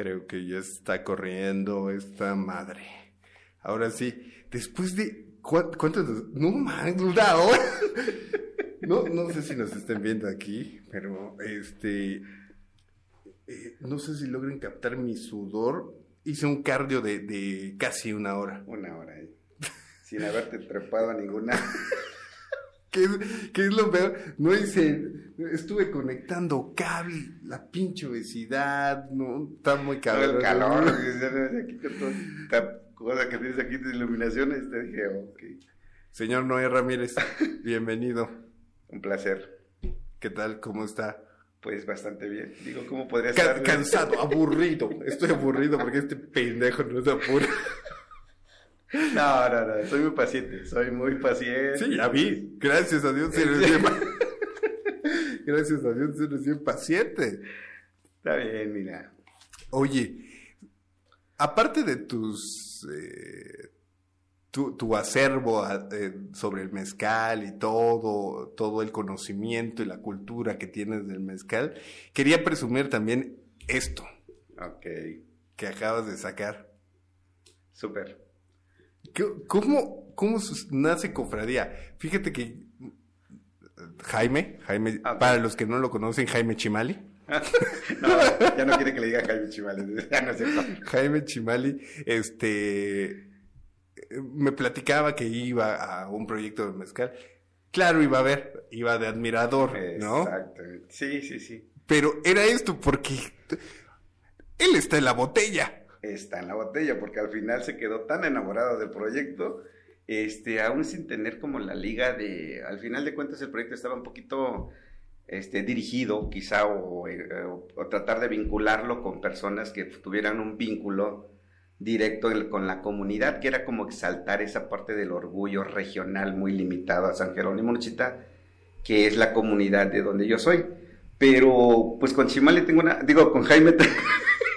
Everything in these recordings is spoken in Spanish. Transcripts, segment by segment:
Creo que ya está corriendo esta madre. Ahora sí, después de... ¿Cuánto? No, man, una hora. No, no sé si nos estén viendo aquí, pero este... Eh, no sé si logren captar mi sudor. Hice un cardio de, de casi una hora. Una hora ahí. Sin haberte trepado a ninguna. ¿Qué es, lo peor? No hice, estuve conectando cable, la pinche obesidad, no, está muy cabrón. El calor, aquí con esta cosa que tienes aquí de iluminaciones, te dije, ok. Señor Noé Ramírez, bienvenido. Un placer. ¿Qué tal? ¿Cómo está? Pues bastante bien. Digo, ¿cómo podría estar? Cansado, aburrido. Estoy aburrido porque este pendejo no se apura. No, no, no, soy muy paciente, soy muy paciente. Sí, ya vi. Gracias a Dios eres bien Gracias a Dios eres bien paciente. Está bien, mira. Oye, aparte de tus... Eh, tu, acervo eh, sobre el mezcal y todo, todo el conocimiento y la cultura que tienes del mezcal, quería presumir también esto. Ok. Que acabas de sacar. Súper. ¿Cómo, cómo nace Cofradía? Fíjate que Jaime, Jaime, ah, para los que no lo conocen, Jaime Chimali. no, ya no quiere que le diga Jaime Chimali. Jaime Chimali, este, me platicaba que iba a un proyecto de mezcal. Claro, iba a ver, iba de admirador, ¿no? Exactamente. Sí, sí, sí. Pero era esto porque él está en la botella está en la botella, porque al final se quedó tan enamorado del proyecto, este, aún sin tener como la liga de, al final de cuentas el proyecto estaba un poquito este, dirigido quizá o, eh, tratar de vincularlo con personas que tuvieran un vínculo directo con la comunidad, que era como exaltar esa parte del orgullo regional muy limitado a San Jerónimo Nochita, que es la comunidad de donde yo soy. Pero pues con Chimale tengo una, digo, con Jaime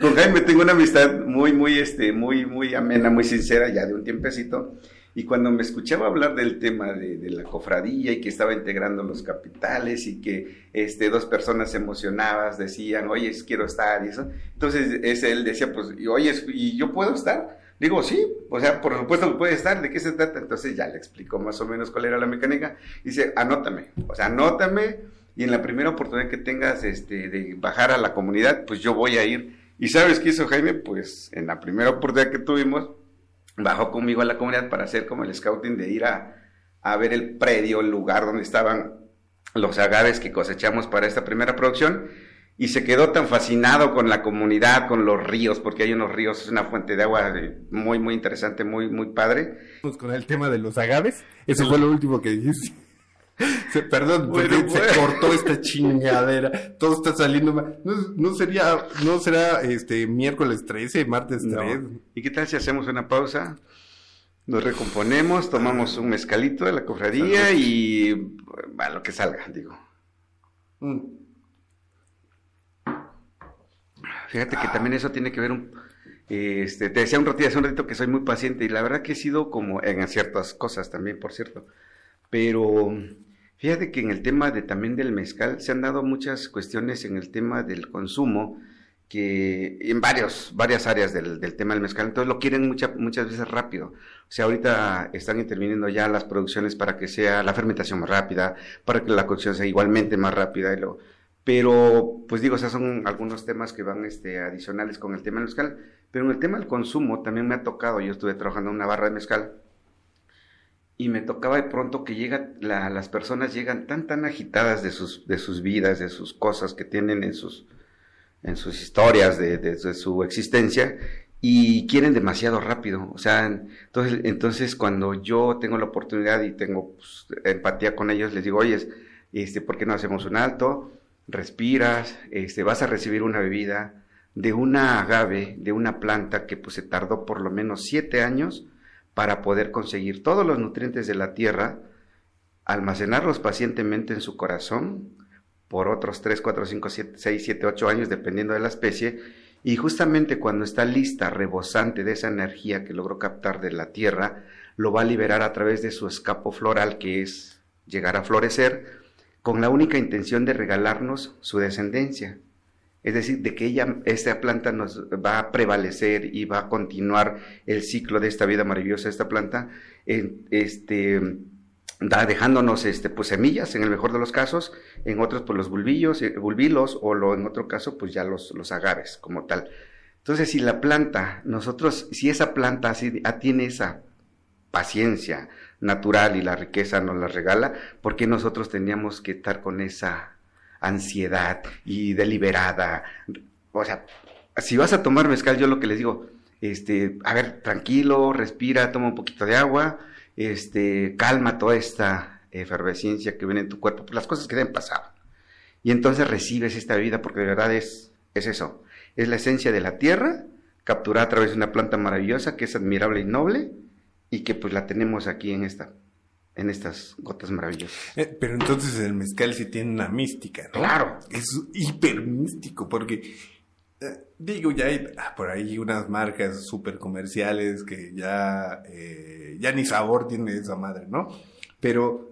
con Jaime tengo una amistad muy, muy, este, muy, muy amena, muy sincera, ya de un tiempecito. Y cuando me escuchaba hablar del tema de, la cofradía y que estaba integrando los capitales y que este, dos personas emocionadas decían, oye, quiero estar y eso. Entonces ese, él decía, pues, oye, ¿y yo puedo estar? Digo, sí, o sea, por supuesto que puede estar, ¿de qué se trata? Entonces ya le explicó más o menos cuál era la mecánica. Dice, anótame, o sea, anótame y en la primera oportunidad que tengas este, de bajar a la comunidad, pues yo voy a ir ¿Y sabes qué hizo Jaime? Pues en la primera oportunidad que tuvimos, bajó conmigo a la comunidad para hacer como el scouting de ir a, ver el predio, el lugar donde estaban los agaves que cosechamos para esta primera producción. Y se quedó tan fascinado con la comunidad, con los ríos, porque hay unos ríos, es una fuente de agua muy, muy interesante, muy, muy padre. Con el tema de los agaves, eso fue lo último que dijiste. Se, perdón, se cortó esta chingadera. Todo está saliendo mal. No, sería, no será este miércoles 13, martes 3. ¿Y qué tal si hacemos una pausa? Nos recomponemos, tomamos un mezcalito de la cofradía y va lo que salga, digo. Mm. Fíjate que también eso tiene que ver un, este, te decía un ratito, hace un ratito que soy muy paciente y la verdad que he sido como en ciertas cosas también, por cierto. Pero Fíjate que en el tema de también del mezcal se han dado muchas cuestiones en el tema del consumo que en varios, varias áreas del, tema del mezcal, entonces lo quieren muchas veces rápido. O sea, ahorita están interviniendo ya las producciones para que sea la fermentación más rápida, para que la cocción sea igualmente más rápida. Y lo, pero, pues digo, o sea, son algunos temas que van este, adicionales con el tema del mezcal. Pero en el tema del consumo también me ha tocado, yo estuve trabajando en una barra de mezcal y me tocaba de pronto que llega, las personas llegan tan, tan agitadas de sus, de sus vidas, de sus cosas que tienen en sus, en sus historias, de, su existencia, y quieren demasiado rápido. O sea, entonces, entonces cuando yo tengo la oportunidad y tengo pues, empatía con ellos, les digo, oye, este, ¿por qué no hacemos un alto? Respiras, este, vas a recibir una bebida de una agave, de una planta que pues se tardó por lo menos siete años para poder conseguir todos los nutrientes de la tierra, almacenarlos pacientemente en su corazón por otros 3, 4, 5, 6, 7, 8 años, dependiendo de la especie, y justamente cuando está lista, rebosante de esa energía que logró captar de la tierra, lo va a liberar a través de su escapo floral, que es llegar a florecer, con la única intención de regalarnos su descendencia. Es decir, de que ella, esta planta nos va a prevalecer y va a continuar el ciclo de esta vida maravillosa, esta planta, este, da, dejándonos este, pues, semillas en el mejor de los casos, en otros pues los bulbillos, eh, bulbilos o en otro caso pues ya los, los agaves como tal. Entonces si la planta, nosotros, si esa planta así, ah, tiene esa paciencia natural y la riqueza nos la regala, ¿por qué nosotros teníamos que estar con esa ansiedad y deliberada? O sea, si vas a tomar mezcal, yo lo que les digo, este, a ver, tranquilo, respira, toma un poquito de agua, este, calma toda esta efervescencia que viene en tu cuerpo, por las cosas que te han pasado. Y entonces recibes esta vida porque de verdad es, es eso, es la esencia de la tierra, capturada a través de una planta maravillosa que es admirable y noble y que pues la tenemos aquí en esta en estas gotas maravillosas. Eh, pero entonces el mezcal sí tiene una mística, ¿no? Claro. Es hiper místico porque eh, digo, ya hay ah, por ahí unas marcas súper comerciales que ya, eh, ya ni sabor tiene esa madre, ¿no? Pero,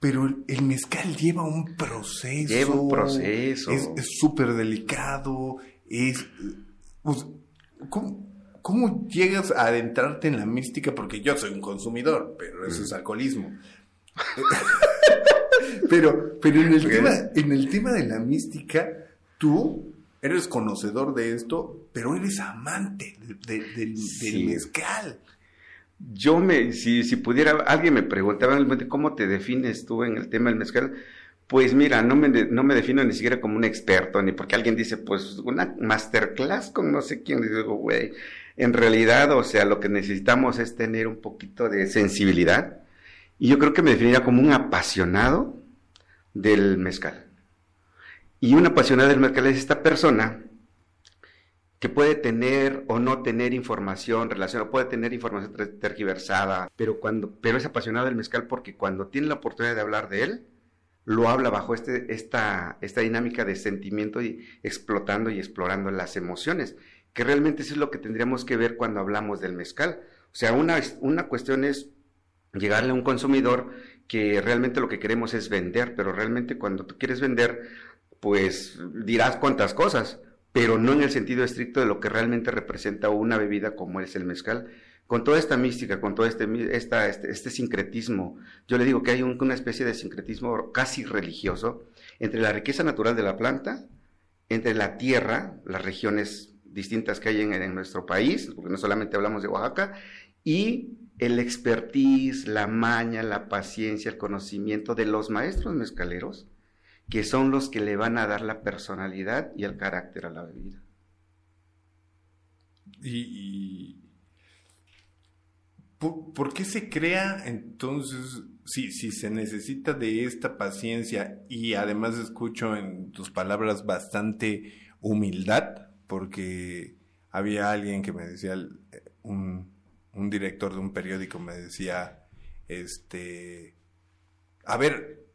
pero el mezcal lleva un proceso. Lleva un proceso. Es súper delicado. Es. Pues, ¿cómo, llegas a adentrarte en la mística? Porque yo soy un consumidor, pero eso es alcoholismo. pero, pero en el, tema, en el tema de la mística, tú eres conocedor de esto, pero eres amante del, mezcal. Yo me, si, si pudiera, alguien me preguntaba cómo te defines tú en el tema del mezcal, pues mira, no me, no me defino ni siquiera como un experto, ni porque alguien dice, pues una masterclass con no sé quién, digo, güey, en realidad, o sea, lo que necesitamos es tener un poquito de sensibilidad, y yo creo que me definiría como un apasionado del mezcal. Y una apasionada del mercado es esta persona que puede tener o no tener información relacionada, puede tener información tergiversada, pero, cuando, pero es apasionada del mezcal porque cuando tiene la oportunidad de hablar de él, lo habla bajo este, esta, esta dinámica de sentimiento y explotando y explorando las emociones, que realmente eso es lo que tendríamos que ver cuando hablamos del mezcal. O sea, una, una cuestión es llegarle a un consumidor que realmente lo que queremos es vender, pero realmente cuando tú quieres vender, pues dirás cuantas cosas, pero no en el sentido estricto de lo que realmente representa una bebida como es el mezcal. Con toda esta mística, con todo este, esta, este, este, sincretismo, yo le digo que hay una especie de sincretismo casi religioso entre la riqueza natural de la planta, entre la tierra, las regiones distintas que hay en, nuestro país, porque no solamente hablamos de Oaxaca, y el expertise, la maña, la paciencia, el conocimiento de los maestros mezcaleros, que son los que le van a dar la personalidad y el carácter a la bebida. Y, ¿por, qué se crea entonces, si, si se necesita de esta paciencia y además escucho en tus palabras bastante humildad, porque había alguien que me decía, un, un director de un periódico me decía, este, a ver,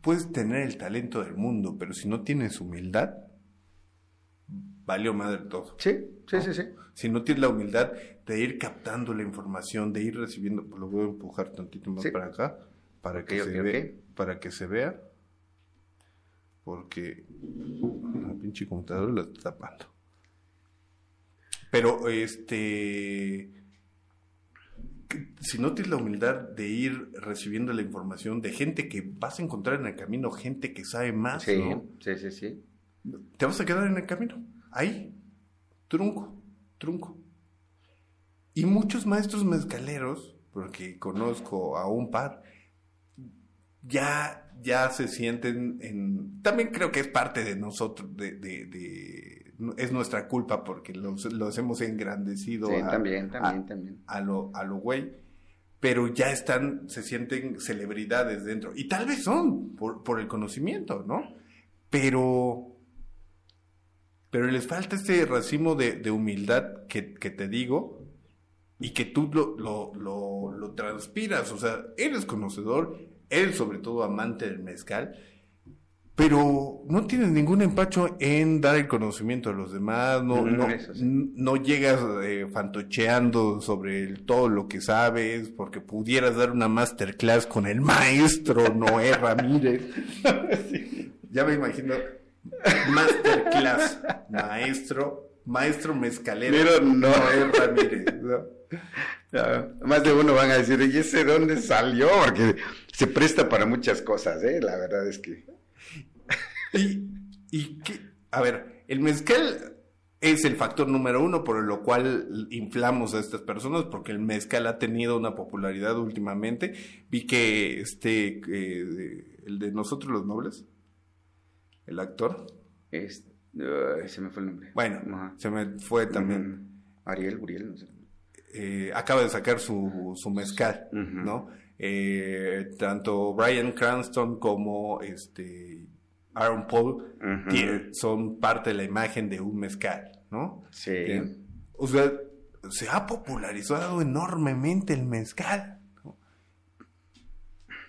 puedes tener el talento del mundo, pero si no tienes humildad, valió madre todo. Sí, sí, sí, sí. Si no tienes la humildad de ir captando la información, de ir recibiendo, pues lo voy a empujar tantito más para acá, para que se vea, para que se vea, porque la pinche computadora la está tapando. Pero este si no tienes la humildad de ir recibiendo la información de gente que vas a encontrar en el camino, gente que sabe más, sí, sí, sí, sí. Te vas a quedar en el camino, ahí, trunco, trunco. Y muchos maestros mezcaleros, porque conozco a un par, ya, ya se sienten en... También creo que es parte de nosotros, de, de es nuestra culpa porque los, hemos engrandecido. a, también, también, también. A lo, a lo güey. Pero ya están, se sienten celebridades dentro. Y tal vez son, por, por el conocimiento, ¿no? Pero, pero les falta ese racimo de, humildad que, te digo y que tú lo, lo, lo, lo transpiras. O sea, eres conocedor, eres sobre todo amante del mezcal pero no tienes ningún empacho en dar el conocimiento a los demás, no, no, llegas eh, fantocheando sobre todo lo que sabes, porque pudieras dar una masterclass con el maestro Noé Ramírez. Ya me imagino, Masterclass. Maestro, maestro mezcalero. Pero no. Noel Ramírez. ¿no? Más de uno van a decir, ¿y ese dónde salió? Porque se presta para muchas cosas, ¿eh? La verdad es que... Y, y qué- a ver, el mezcal es el factor número uno por lo cual inflamos a estas personas, porque el mezcal ha tenido una popularidad últimamente. Vi que este, eh, el de nosotros los nobles, el actor, se me fue el nombre. bueno, Ajá. se me fue también. Ujú. Ariel, Uriel, no sé. Eh, acaba de sacar su, su mezcal. ¿no? Eh, tanto Brian Cranston como este Aaron Paul son parte de la imagen de un mezcal, ¿no? Sí. Eh, o sea, se ha popularizado enormemente el mezcal. ¿no?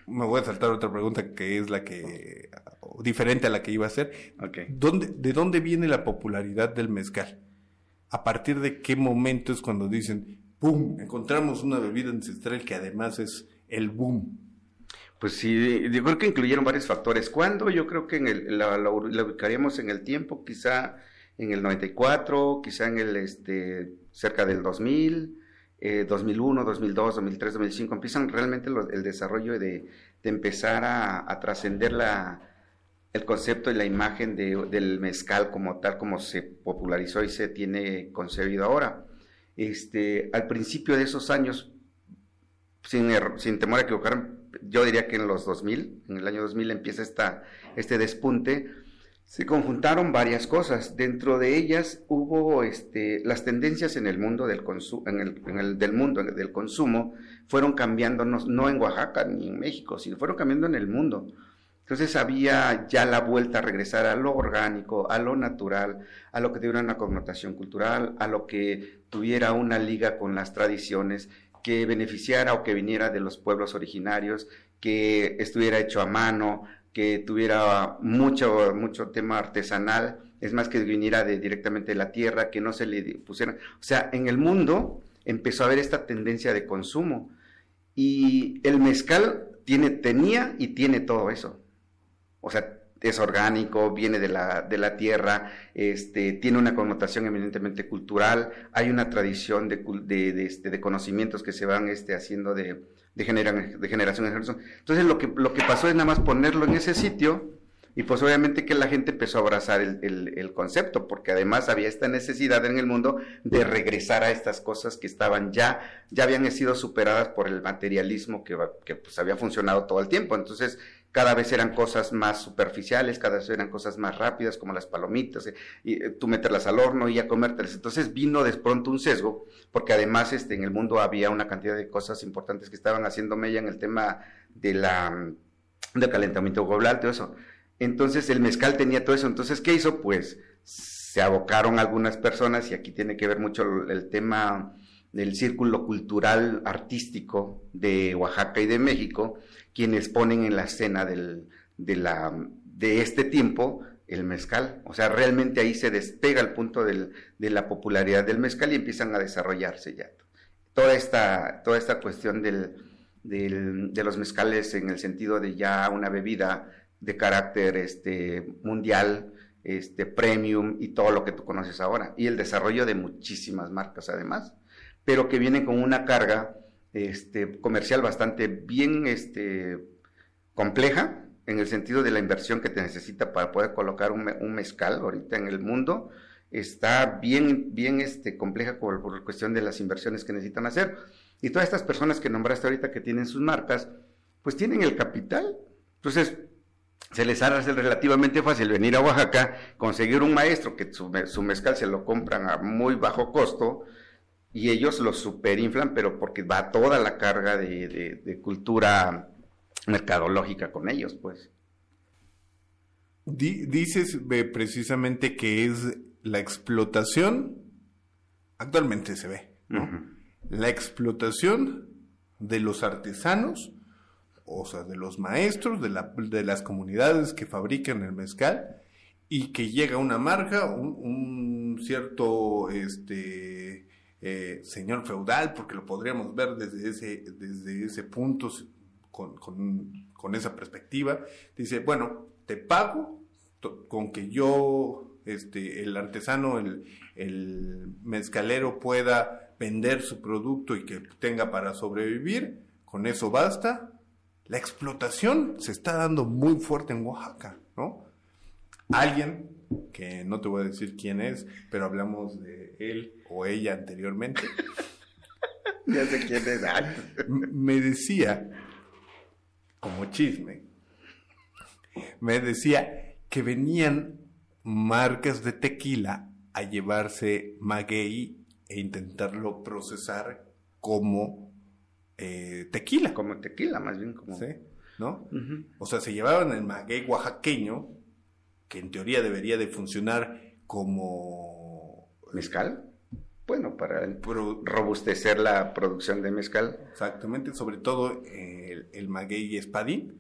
Me voy a saltar otra pregunta que es la que diferente a la que iba a hacer. Ok. ¿Dónde, ¿De dónde viene la popularidad del mezcal? ¿A partir de qué momento es cuando dicen, Encontramos una bebida ancestral que además es el boom. Pues sí, yo creo que incluyeron varios factores. ¿Cuándo? Yo creo que en el, la, ubicaríamos en el tiempo, quizá en el 94, quizá en el, este, cerca del 2000, eh, 2001, 2002, 2003, 2005. Empiezan realmente el desarrollo de, empezar a, a trascender el concepto y la imagen de- del mezcal como tal, como se popularizó y se tiene concebido ahora. Este, al principio de esos años, sin, er- sin temor a equivocarme, yo diría que en los 2000, en el año 2000 empieza esta, este despunte, se conjuntaron varias cosas. Dentro de ellas hubo este, las tendencias en el mundo del consumo, en el, mundo del consumo, fueron cambiando, no, no en Oaxaca ni en México, sino fueron cambiando en el mundo. Entonces había ya la vuelta a regresar a lo orgánico, a lo natural, a lo que tuviera una connotación cultural, a lo que tuviera una liga con las tradiciones, que beneficiara o que viniera de los pueblos originarios, que estuviera hecho a mano, que tuviera mucho, mucho tema artesanal, es más que viniera directamente de la tierra, que no se le pusiera. O sea, en el mundo empezó a haber esta tendencia de consumo y el mezcal tiene, tenía y tiene todo eso. O sea, es orgánico, viene de la, de la tierra, este, tiene una connotación eminentemente cultural, hay una tradición de, de, de, este, de conocimientos que se van este, haciendo de, de, genera- de generación en generación. Entonces lo que, lo que pasó es nada más ponerlo en ese sitio y pues obviamente que la gente empezó a abrazar el, el- el concepto, porque además había esta necesidad en el mundo de regresar a estas cosas que estaban ya, ya habían sido superadas por el materialismo que, que pues había funcionado todo el tiempo. Entonces cada vez eran cosas más superficiales, cada vez eran cosas más rápidas, como las palomitas, eh, y eh, tú meterlas al horno y ya comértelas. Entonces vino de pronto un sesgo, porque además este, en el mundo había una cantidad de cosas importantes que estaban haciendo mella en el tema de la, mm, del calentamiento global, todo eso. Entonces el mezcal tenía todo eso. Entonces, ¿qué hizo? Pues se abocaron algunas personas, y aquí tiene que ver mucho el, el tema del círculo cultural artístico de Oaxaca y de México, quienes ponen en la escena del, de, la, de este tiempo el mezcal. O sea, realmente ahí se despega el punto de la popularidad del mezcal y empiezan a desarrollarse ya. Toda esta, toda esta cuestión de los mezcales en el sentido de ya una bebida de carácter este, mundial, este, premium y todo lo que tú conoces ahora. Y el desarrollo de muchísimas marcas además, pero que vienen con una carga este, comercial bastante bien este, compleja en el sentido de la inversión que te necesita para poder colocar un, un mezcal ahorita en el mundo. Está bien, bien este, compleja por, cuestión de las inversiones que necesitan hacer. Y todas estas personas que nombraste ahorita que tienen sus marcas, pues tienen el capital. Entonces, se les hace relativamente fácil venir a Oaxaca, conseguir un maestro que su, su mezcal se lo compran a muy bajo costo y ellos lo superinflan, pero porque va toda la carga de, de- de cultura mercadológica con ellos, pues. Di- dices eh, precisamente que es la explotación, actualmente se ve, ¿no? La explotación de los artesanos, o sea, de los maestros, de, la- de las comunidades que fabrican el mezcal, y que llega una marca, un, un cierto este, eh, señor feudal, porque lo podríamos ver desde ese, desde ese punto, con, con- con esa perspectiva, dice, bueno, te pago con que yo, este, el artesano, el, el mezcalero pueda vender su producto y que tenga para sobrevivir, con eso basta. La explotación se está dando muy fuerte en Oaxaca, ¿no? Alguien, que no te voy a decir quién es, pero hablamos de él o ella anteriormente. ya sé quién es. me decía, como chisme, me decía que venían marcas de tequila a llevarse maguey e intentarlo procesar como eh, tequila. Como tequila, más bien como. Sí, ¿no? O sea, se llevaban el maguey oaxaqueño, que en teoría debería de funcionar como. ¿Mezcal? Bueno, para robustecer la producción de mezcal. Exactamente, sobre todo el, el maguey espadín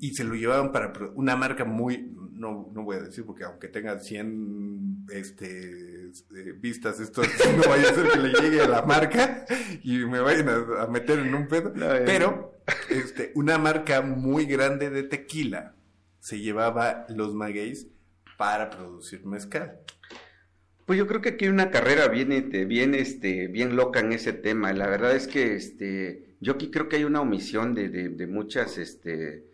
y se lo llevaban para una marca muy, no, no voy a decir porque aunque tenga 100 este, eh, vistas, esto no vaya a ser que le llegue a la marca y me vayan a, meter en un pedo, pero este, una marca muy grande de tequila se llevaba los magueyes para producir mezcal. Pues yo creo que aquí una carrera bien, este, bien, este, bien loca en ese tema. La verdad es que este, yo aquí creo que hay una omisión de, de muchas, este,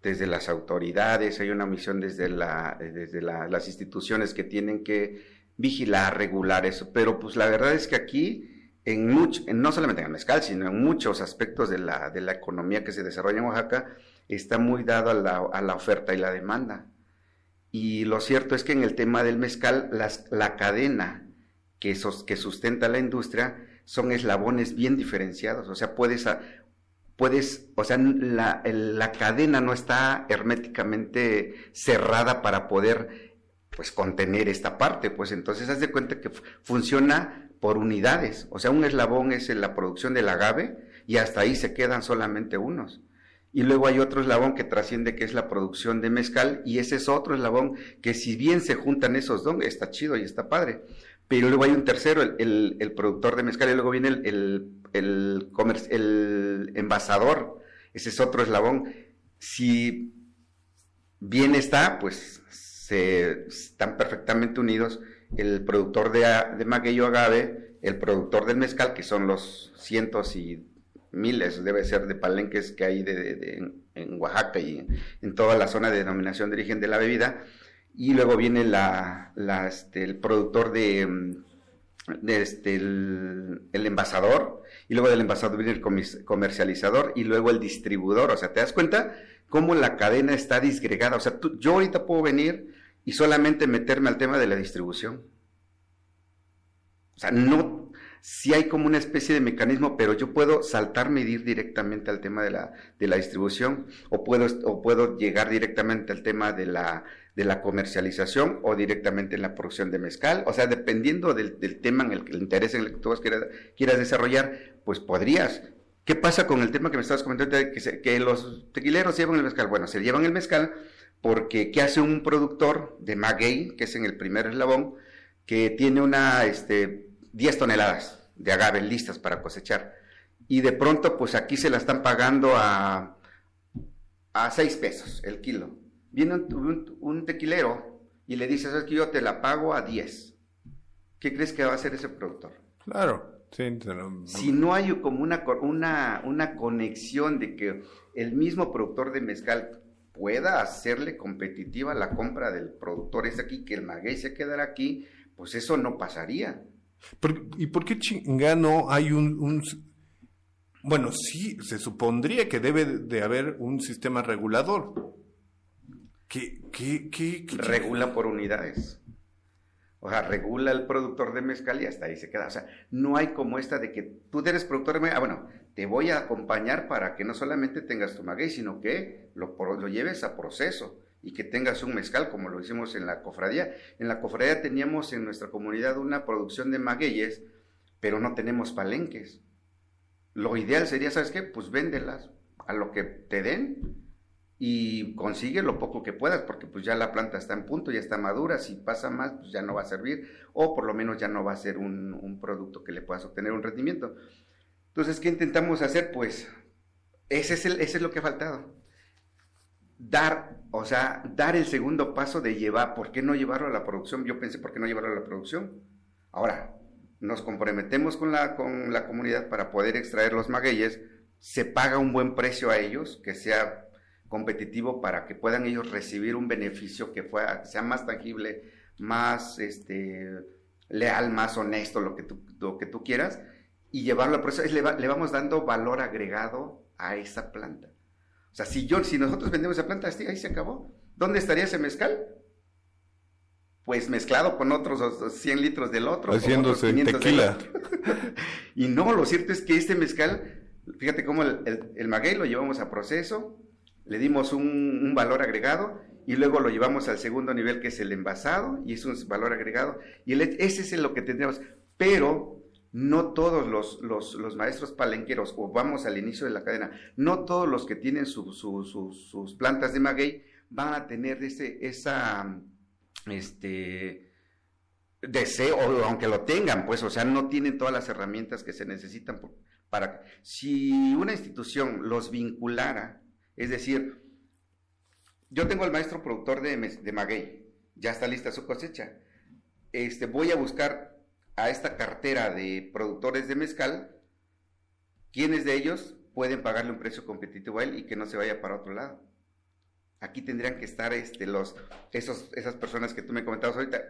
desde las autoridades, hay una misión desde, la, desde las instituciones que tienen que vigilar, regular eso, pero pues la verdad es que aquí, en mucho, no solamente en el mezcal, sino en muchos aspectos de la, de la economía que se desarrolla en Oaxaca, está muy dado a la, a la oferta y la demanda. Y lo cierto es que en el tema del mezcal, las, la cadena que, que sustenta la industria son eslabones bien diferenciados. O sea, puedes, puedes, o sea, la, la, cadena no está herméticamente cerrada para poder, pues, contener esta parte, pues entonces haz de cuenta que funciona por unidades, o sea, un eslabón es la producción del agave y hasta ahí se quedan solamente unos. Y luego hay otro eslabón que trasciende, que es la producción de mezcal, y ese es otro eslabón que si bien se juntan esos dos, está chido y está padre. Pero luego hay un tercero, el, el, productor de mezcal, y luego viene el, el, el, el envasador, ese es otro eslabón. Si bien está, pues se, están perfectamente unidos el productor de, de maguey agave, el productor del mezcal, que son los cientos y miles, debe ser, de palenques que hay de, en Oaxaca y en, toda la zona de denominación de origen de la bebida, y luego viene la, este, el productor de, este, el, envasador, y luego del envasador viene el comercializador, y luego el distribuidor. O sea, ¿te das cuenta cómo la cadena está disgregada? O sea, yo ahorita puedo venir y solamente meterme al tema de la distribución. O sea, no, si hay como una especie de mecanismo, pero yo puedo saltar medir directamente al tema de la, de la distribución, o puedo, o puedo llegar directamente al tema de la de la comercialización o directamente en la producción de mezcal. O sea, dependiendo del, tema en el que el interés en el que tú quieras, desarrollar, pues podrías. ¿Qué pasa con el tema que me estabas comentando que, que los tequileros llevan el mezcal? Bueno, se llevan el mezcal porque ¿qué hace un productor de maguey, que es en el primer eslabón, que tiene una, este, 10 toneladas de agave listas para cosechar? Y de pronto, pues aquí se la están pagando a, a 6 pesos el kilo viene un, tequilero y le dice, ¿sabes que yo te la pago a 10? ¿Qué crees que va a hacer ese productor? Claro, sí. Si no hay como una, una, una conexión de que el mismo productor de mezcal pueda hacerle competitiva la compra del productor es aquí, que el maguey se quedara aquí, pues eso no pasaría. ¿Y por qué chingano hay un, Bueno, sí, se supondría que debe de haber un sistema regulador, ¿Qué, regula por unidades. O sea, regula el productor de mezcal y hasta ahí se queda. O sea, no hay como esta de que tú eres productor de mezcal. Ah, bueno, te voy a acompañar para que no solamente tengas tu maguey, sino que lo, lo lleves a proceso y que tengas un mezcal, como lo hicimos en la cofradía. En la cofradía teníamos en nuestra comunidad una producción de magueyes, pero no tenemos palenques. Lo ideal sería, ¿sabes qué? Pues véndelas a lo que te den y consigue lo poco que puedas, porque pues ya la planta está en punto, ya está madura, si pasa más, pues ya no va a servir, o por lo menos ya no va a ser un, producto que le puedas obtener un rendimiento. Entonces, ¿qué intentamos hacer? Pues ese es, el, ese es lo que ha faltado. Dar, o sea, dar el segundo paso de llevar, ¿por qué no llevarlo a la producción? Yo pensé, ¿por qué no llevarlo a la producción? Ahora, nos comprometemos con la, con la comunidad para poder extraer los magueyes, se paga un buen precio a ellos, que sea competitivo para que puedan ellos recibir un beneficio que sea más tangible, más este, leal, más honesto, lo que tú, lo que tú quieras, y llevarlo a proceso. Le, le vamos dando valor agregado a esa planta. O sea, si, yo, si nosotros vendemos esa planta, ahí se acabó. ¿Dónde estaría ese mezcal? Pues mezclado con otros 100 litros del otro. Haciéndose tequila. y no, lo cierto es que este mezcal, fíjate cómo el, maguey lo llevamos a proceso, le dimos un, valor agregado y luego lo llevamos al segundo nivel que es el envasado y es un valor agregado. Y ese es lo que tendríamos. Pero no todos los, maestros palenqueros, o vamos al inicio de la cadena, no todos los que tienen sus plantas de maguey van a tener ese, esa, este, deseo, aunque lo tengan, pues, o sea, no tienen todas las herramientas que se necesitan para, si una institución los vinculara, es decir, yo tengo el maestro productor de, de maguey, ya está lista su cosecha, este, voy a buscar a esta cartera de productores de mezcal, ¿quiénes de ellos pueden pagarle un precio competitivo a él y que no se vaya para otro lado? Aquí tendrían que estar este, los, esos, esas personas que tú me comentabas ahorita,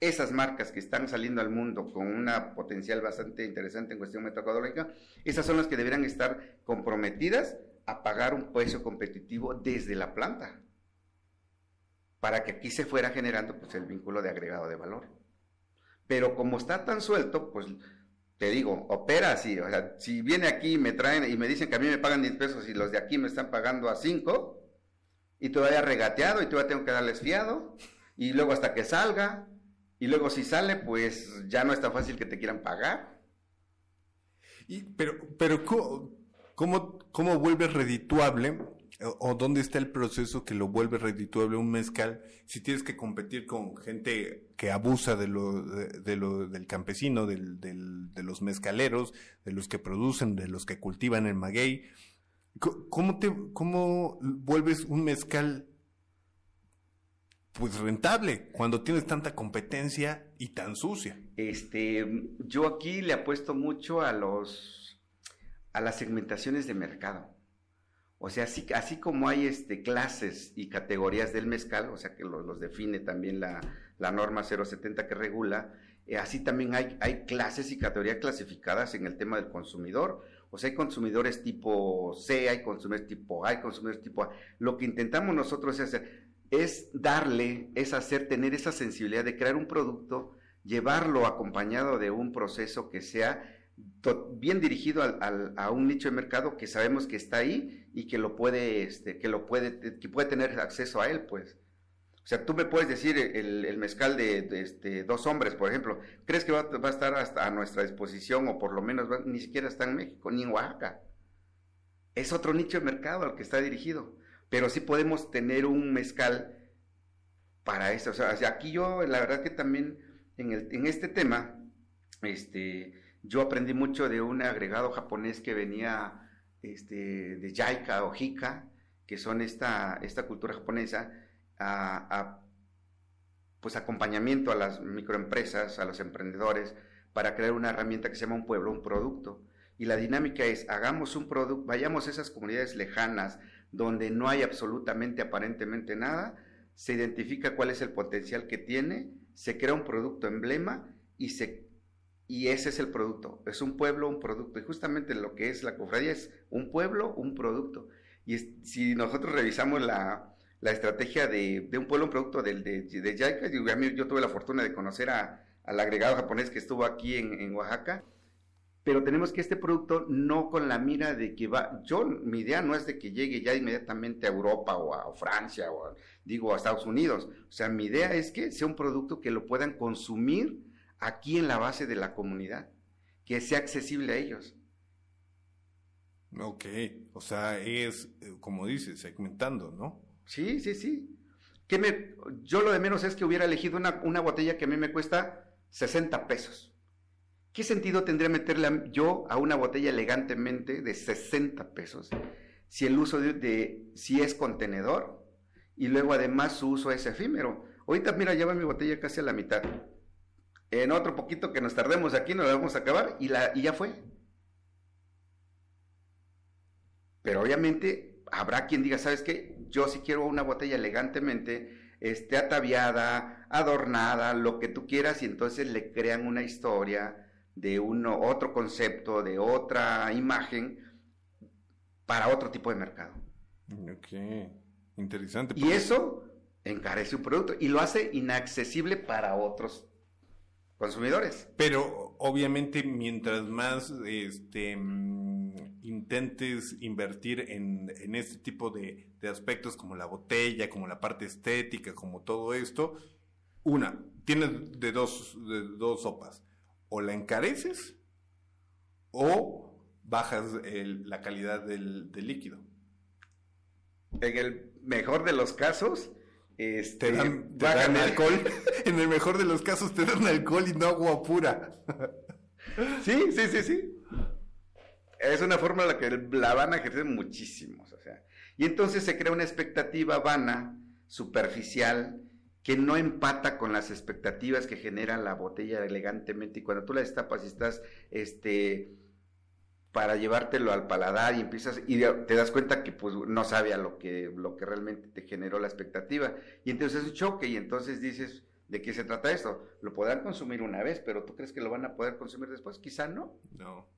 esas marcas que están saliendo al mundo con una potencial bastante interesante en cuestión metodológica, esas son las que deberían estar comprometidas a pagar un precio competitivo desde la planta, para que aquí se fuera generando pues, el vínculo de agregado de valor. Pero como está tan suelto, pues te digo, opera así. O sea, si viene aquí y me traen y me dicen que a mí me pagan 10 pesos y los de aquí me están pagando a 5, y todavía regateado y todavía tengo que darles fiado, y luego hasta que salga, y luego si sale, pues ya no es tan fácil que te quieran pagar. Y, pero, pero ¿cómo, cómo vuelves redituable o, dónde está el proceso que lo vuelve redituable un mezcal si tienes que competir con gente que abusa de lo, de, lo del campesino, del, del, de los mezcaleros, de los que producen, de los que cultivan el maguey. ¿Cómo te, cómo vuelves un mezcal pues rentable cuando tienes tanta competencia y tan sucia? Este, yo aquí le apuesto mucho a los a las segmentaciones de mercado. O sea, así, como hay este, clases y categorías del mezcal, o sea que los, define también la, norma 070 que regula, eh, así también hay, hay clases y categorías clasificadas en el tema del consumidor. O sea, hay consumidores tipo C, hay consumidores tipo A, hay consumidores tipo A. Lo que intentamos nosotros es hacer, es darle, es hacer, tener esa sensibilidad de crear un producto, llevarlo acompañado de un proceso que sea bien dirigido al, a un nicho de mercado que sabemos que está ahí y que lo puede, este, que lo puede, que puede tener acceso a él, pues. O sea, tú me puedes decir el, mezcal de, este, dos hombres, por ejemplo, ¿crees que va, a estar hasta a nuestra disposición o por lo menos ni siquiera está en México, ni en Oaxaca? Es otro nicho de mercado al que está dirigido, pero sí podemos tener un mezcal para eso. O sea, aquí yo, la verdad que también en, el, en este tema, este, yo aprendí mucho de un agregado japonés que venía este, de Yaika o Hika, que son esta, esta cultura japonesa, a, pues acompañamiento a las microempresas, a los emprendedores, para crear una herramienta que se llama un pueblo, un producto. Y la dinámica es, hagamos un producto, vayamos a esas comunidades lejanas donde no hay absolutamente, aparentemente nada, se identifica cuál es el potencial que tiene, se crea un producto emblema y se y ese es el producto. Es un pueblo, un producto. Y justamente lo que es la cofradía es un pueblo, un producto. Y si nosotros revisamos la, estrategia de, un pueblo, un producto del, de, de yo, tuve la fortuna de conocer a, al agregado japonés que estuvo aquí en, Oaxaca, pero tenemos que este producto no con la mira de que va, yo, mi idea no es de que llegue ya inmediatamente a Europa o a Francia o digo a Estados Unidos, o sea, mi idea es que sea un producto que lo puedan consumir aquí en la base de la comunidad, que sea accesible a ellos. Ok, o sea, es, eh, como dices, segmentando, ¿no? Sí, sí, sí. ¿Qué me, yo lo de menos es que hubiera elegido una, una botella que a mí me cuesta 60 pesos. ¿Qué sentido tendría meterle yo a una botella elegantemente de 60 pesos? Si el uso de, de, si es contenedor, y luego además su uso es efímero. Ahorita, mira, lleva mi botella casi a la mitad. En otro poquito que nos tardemos aquí, nos la vamos a acabar y, la, y ya fue. Pero obviamente habrá quien diga, ¿sabes qué? Yo sí quiero una botella elegantemente, esté ataviada, adornada, lo que tú quieras, y entonces le crean una historia de uno, otro concepto, de otra imagen para otro tipo de mercado. Ok, interesante. Y eso encarece un producto y lo hace inaccesible para otros consumidores. Pero obviamente mientras más este intentes invertir en, este tipo de, aspectos como la botella, como la parte estética, como todo esto, una, tienes de dos, de dos sopas. O la encareces o bajas la calidad del, líquido. En el mejor de los casos, este, te dan, alcohol. en el mejor de los casos te dan alcohol y no agua pura. sí, sí, sí, sí es una forma en la que la van a ejercer muchísimos, o sea. Y entonces se crea una expectativa vana, superficial, que no empata con las expectativas que genera la botella elegantemente. Y cuando tú la destapas y estás, este, para llevártelo al paladar y empiezas, y te das cuenta que pues no sabe a lo que, lo que realmente te generó la expectativa. Y entonces es un choque y entonces dices, ¿de qué se trata esto? Lo podrán consumir una vez, pero ¿tú crees que lo van a poder consumir después? Quizá no. No.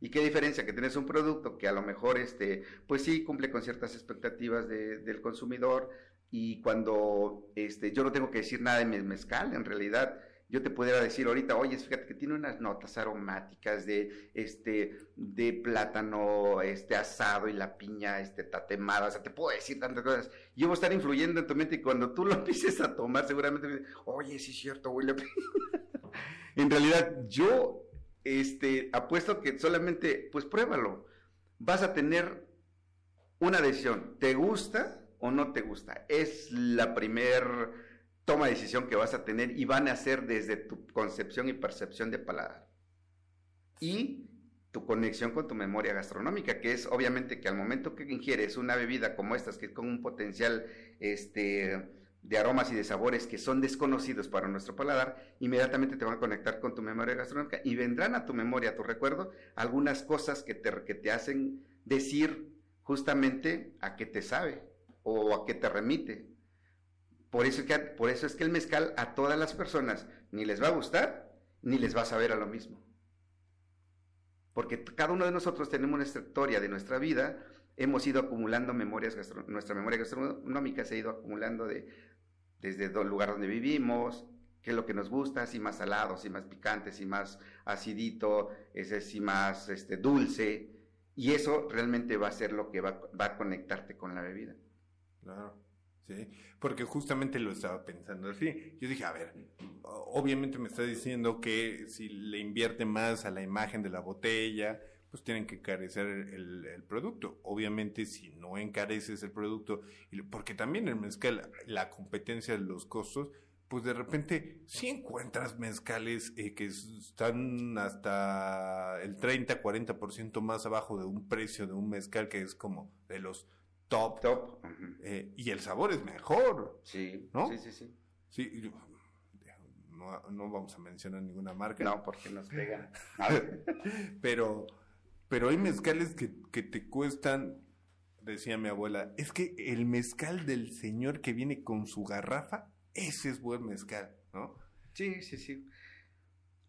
¿Y qué diferencia? Que tienes un producto que a lo mejor, este, pues sí, cumple con ciertas expectativas del consumidor y cuando este, yo no tengo que decir nada de mi mezcal, en realidad yo te pudiera decir ahorita, oye, fíjate que tiene unas notas aromáticas de, este, de plátano, este, asado y la piña, este, tatemada, o sea, te puedo decir tantas cosas. Yo voy a estar influyendo en tu mente y cuando tú lo empieces a tomar, seguramente, oye, sí es cierto, William. en realidad, yo este, apuesto que solamente, pues pruébalo. Vas a tener una decisión. ¿Te gusta o no te gusta? Es la primer toma de decisión que vas a tener y van a ser desde tu concepción y percepción de paladar. Y tu conexión con tu memoria gastronómica, que es obviamente que al momento que ingieres una bebida como estas, que con un potencial, este, de aromas y de sabores que son desconocidos para nuestro paladar, inmediatamente te van a conectar con tu memoria gastronómica y vendrán a tu memoria, a tu recuerdo, algunas cosas que te, que te hacen decir justamente a qué te sabe o a qué te remite. Por eso, que, por eso es que el mezcal a todas las personas ni les va a gustar ni les va a saber a lo mismo. Porque cada uno de nosotros tenemos nuestra historia de nuestra vida, hemos ido acumulando memorias, nuestra memoria gastronómica se ha ido acumulando de desde el lugar donde vivimos, qué es lo que nos gusta, si más salado, si más picante, si más acidito, ese si más este, dulce, y eso realmente va a ser lo que va, va a conectarte con la bebida. Claro. Sí, porque justamente lo estaba pensando así. Yo dije, a ver, obviamente me está diciendo que si le invierte más a la imagen de la botella, pues tienen que encarecer el, producto. Obviamente, si no encareces el producto, porque también el mezcal, la competencia de los costos, pues de repente sí encuentras mezcales eh, que están hasta el 30, 40% más abajo de un precio de un mezcal que es como de los top. Top. Eh, y el sabor es mejor. Sí, ¿no? Sí, sí, sí. Sí, no, no, vamos a mencionar ninguna marca. No, porque nos pegan. Pero pero hay mezcales que, que te cuestan, decía mi abuela, es que el mezcal del señor que viene con su garrafa, ese es buen mezcal, ¿no? Sí, sí, sí.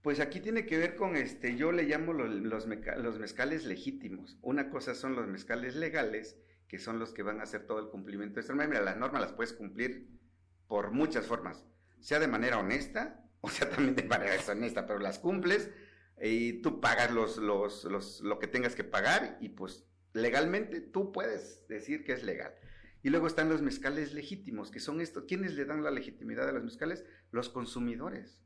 Pues aquí tiene que ver con este, yo le llamo los, los, mezcales legítimos. Una cosa son los mezcales legales, que son los que van a hacer todo el cumplimiento de Mira, las normas las puedes cumplir por muchas formas, sea de manera honesta, o sea también de manera deshonesta, pero las cumples y tú pagas los, los, los, lo que tengas que pagar y pues legalmente tú puedes decir que es legal. Y luego están los mezcales legítimos, que son estos. ¿Quiénes le dan la legitimidad a los mezcales? Los consumidores.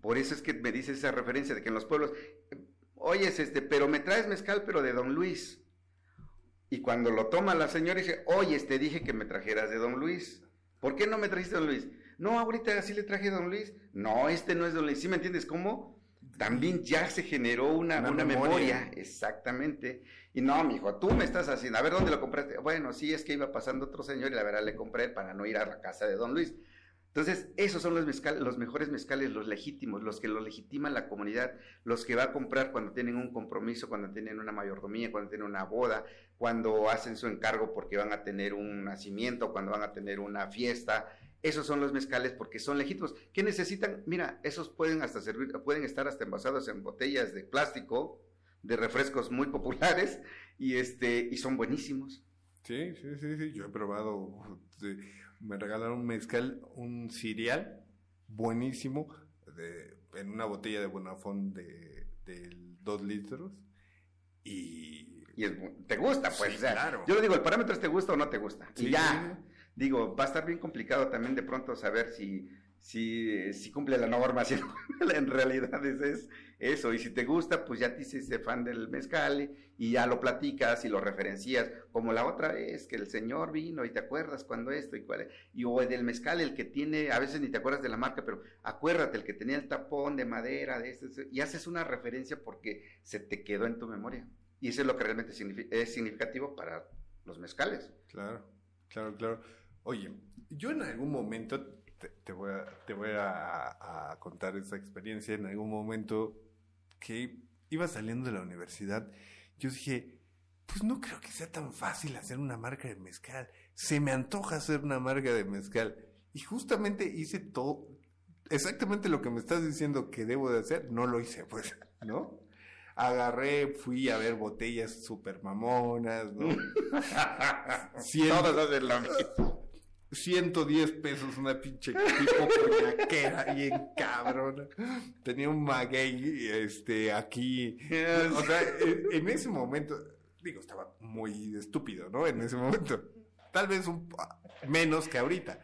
Por eso es que me dice esa referencia de que en los pueblos, oyes este, pero me traes mezcal, pero de Don Luis. Y cuando lo toma la señora dice, oye, te dije que me trajeras de Don Luis. ¿Por qué no me trajiste Don Luis? No, ahorita así le traje a Don Luis. No, este no es Don Luis. ¿Sí me entiendes cómo? también ya se generó una, Una una memoria. memoria. exactamente. Y no, mijo, tú me estás haciendo, a ver, ¿dónde lo compraste? Bueno, sí, es que iba pasando otro señor y la verdad le compré para no ir a la casa de Don Luis. Entonces, esos son los mezcales, los mejores mezcales, los legítimos, los que lo legitiman la comunidad, los que va a comprar cuando tienen un compromiso, cuando tienen una mayordomía, cuando tienen una boda, cuando hacen su encargo porque van a tener un nacimiento, cuando van a tener una fiesta. Esos son los mezcales porque son legítimos. ¿Qué necesitan? Mira, esos pueden hasta servir, pueden estar hasta envasados en botellas de plástico, de refrescos muy populares, y este, y son buenísimos. Sí, sí, sí, sí. Yo he probado. sí, Me regalaron un mezcal, un cereal buenísimo de, en una botella de Bonafón de, de dos litros. Y. Y es bu- te gusta, pues. Sí, o sea, claro. Yo le digo, el parámetro es te gusta o no te gusta. Sí. Y ya. Digo, va a estar bien complicado también de pronto saber si, si, si cumple la norma, no, en realidad es, es eso. Y si te gusta, pues ya te hiciste fan del mezcal y ya lo platicas y lo referencias. Como la otra vez que el señor vino y te acuerdas cuando esto y cuál. Y o del mezcal, el que tiene, a veces ni te acuerdas de la marca, pero acuérdate, el que tenía el tapón de madera, de este, y haces una referencia porque se te quedó en tu memoria. Y eso es lo que realmente es significativo para los mezcales. Claro, claro, claro. Oye, yo en algún momento te, te voy, a, te voy a, a contar esa experiencia. En algún momento que iba saliendo de la universidad, yo dije, pues no creo que sea tan fácil hacer una marca de mezcal. Se me antoja hacer una marca de mezcal. Y justamente hice todo, exactamente lo que me estás diciendo que debo de hacer, no lo hice, pues, ¿no? Agarré, fui a ver botellas super mamonas, ¿no? Cien- Todos hacen lo mismo. 110 pesos una pinche tipo coñaquera bien cabrón. Tenía un maguey este aquí. O sea, en, ese momento, digo, estaba muy estúpido, ¿no? En ese momento. Tal vez un menos que ahorita.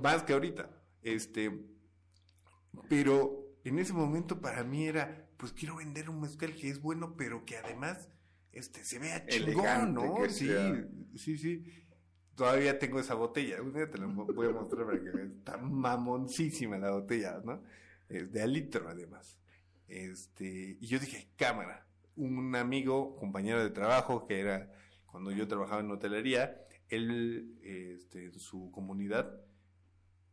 Más que ahorita. Este, pero en ese momento para mí era, pues quiero vender un mezcal que es bueno, pero que además este se vea chingón, Elegante, ¿no? Sí, sí, sí. Todavía tengo esa botella. Un día te la voy a mostrar para que veas. Está mamoncísima la botella, ¿no? Es de a litro, además. Este, y yo dije, cámara. Un amigo, compañero de trabajo, que era cuando yo trabajaba en hotelería, él, este, en su comunidad,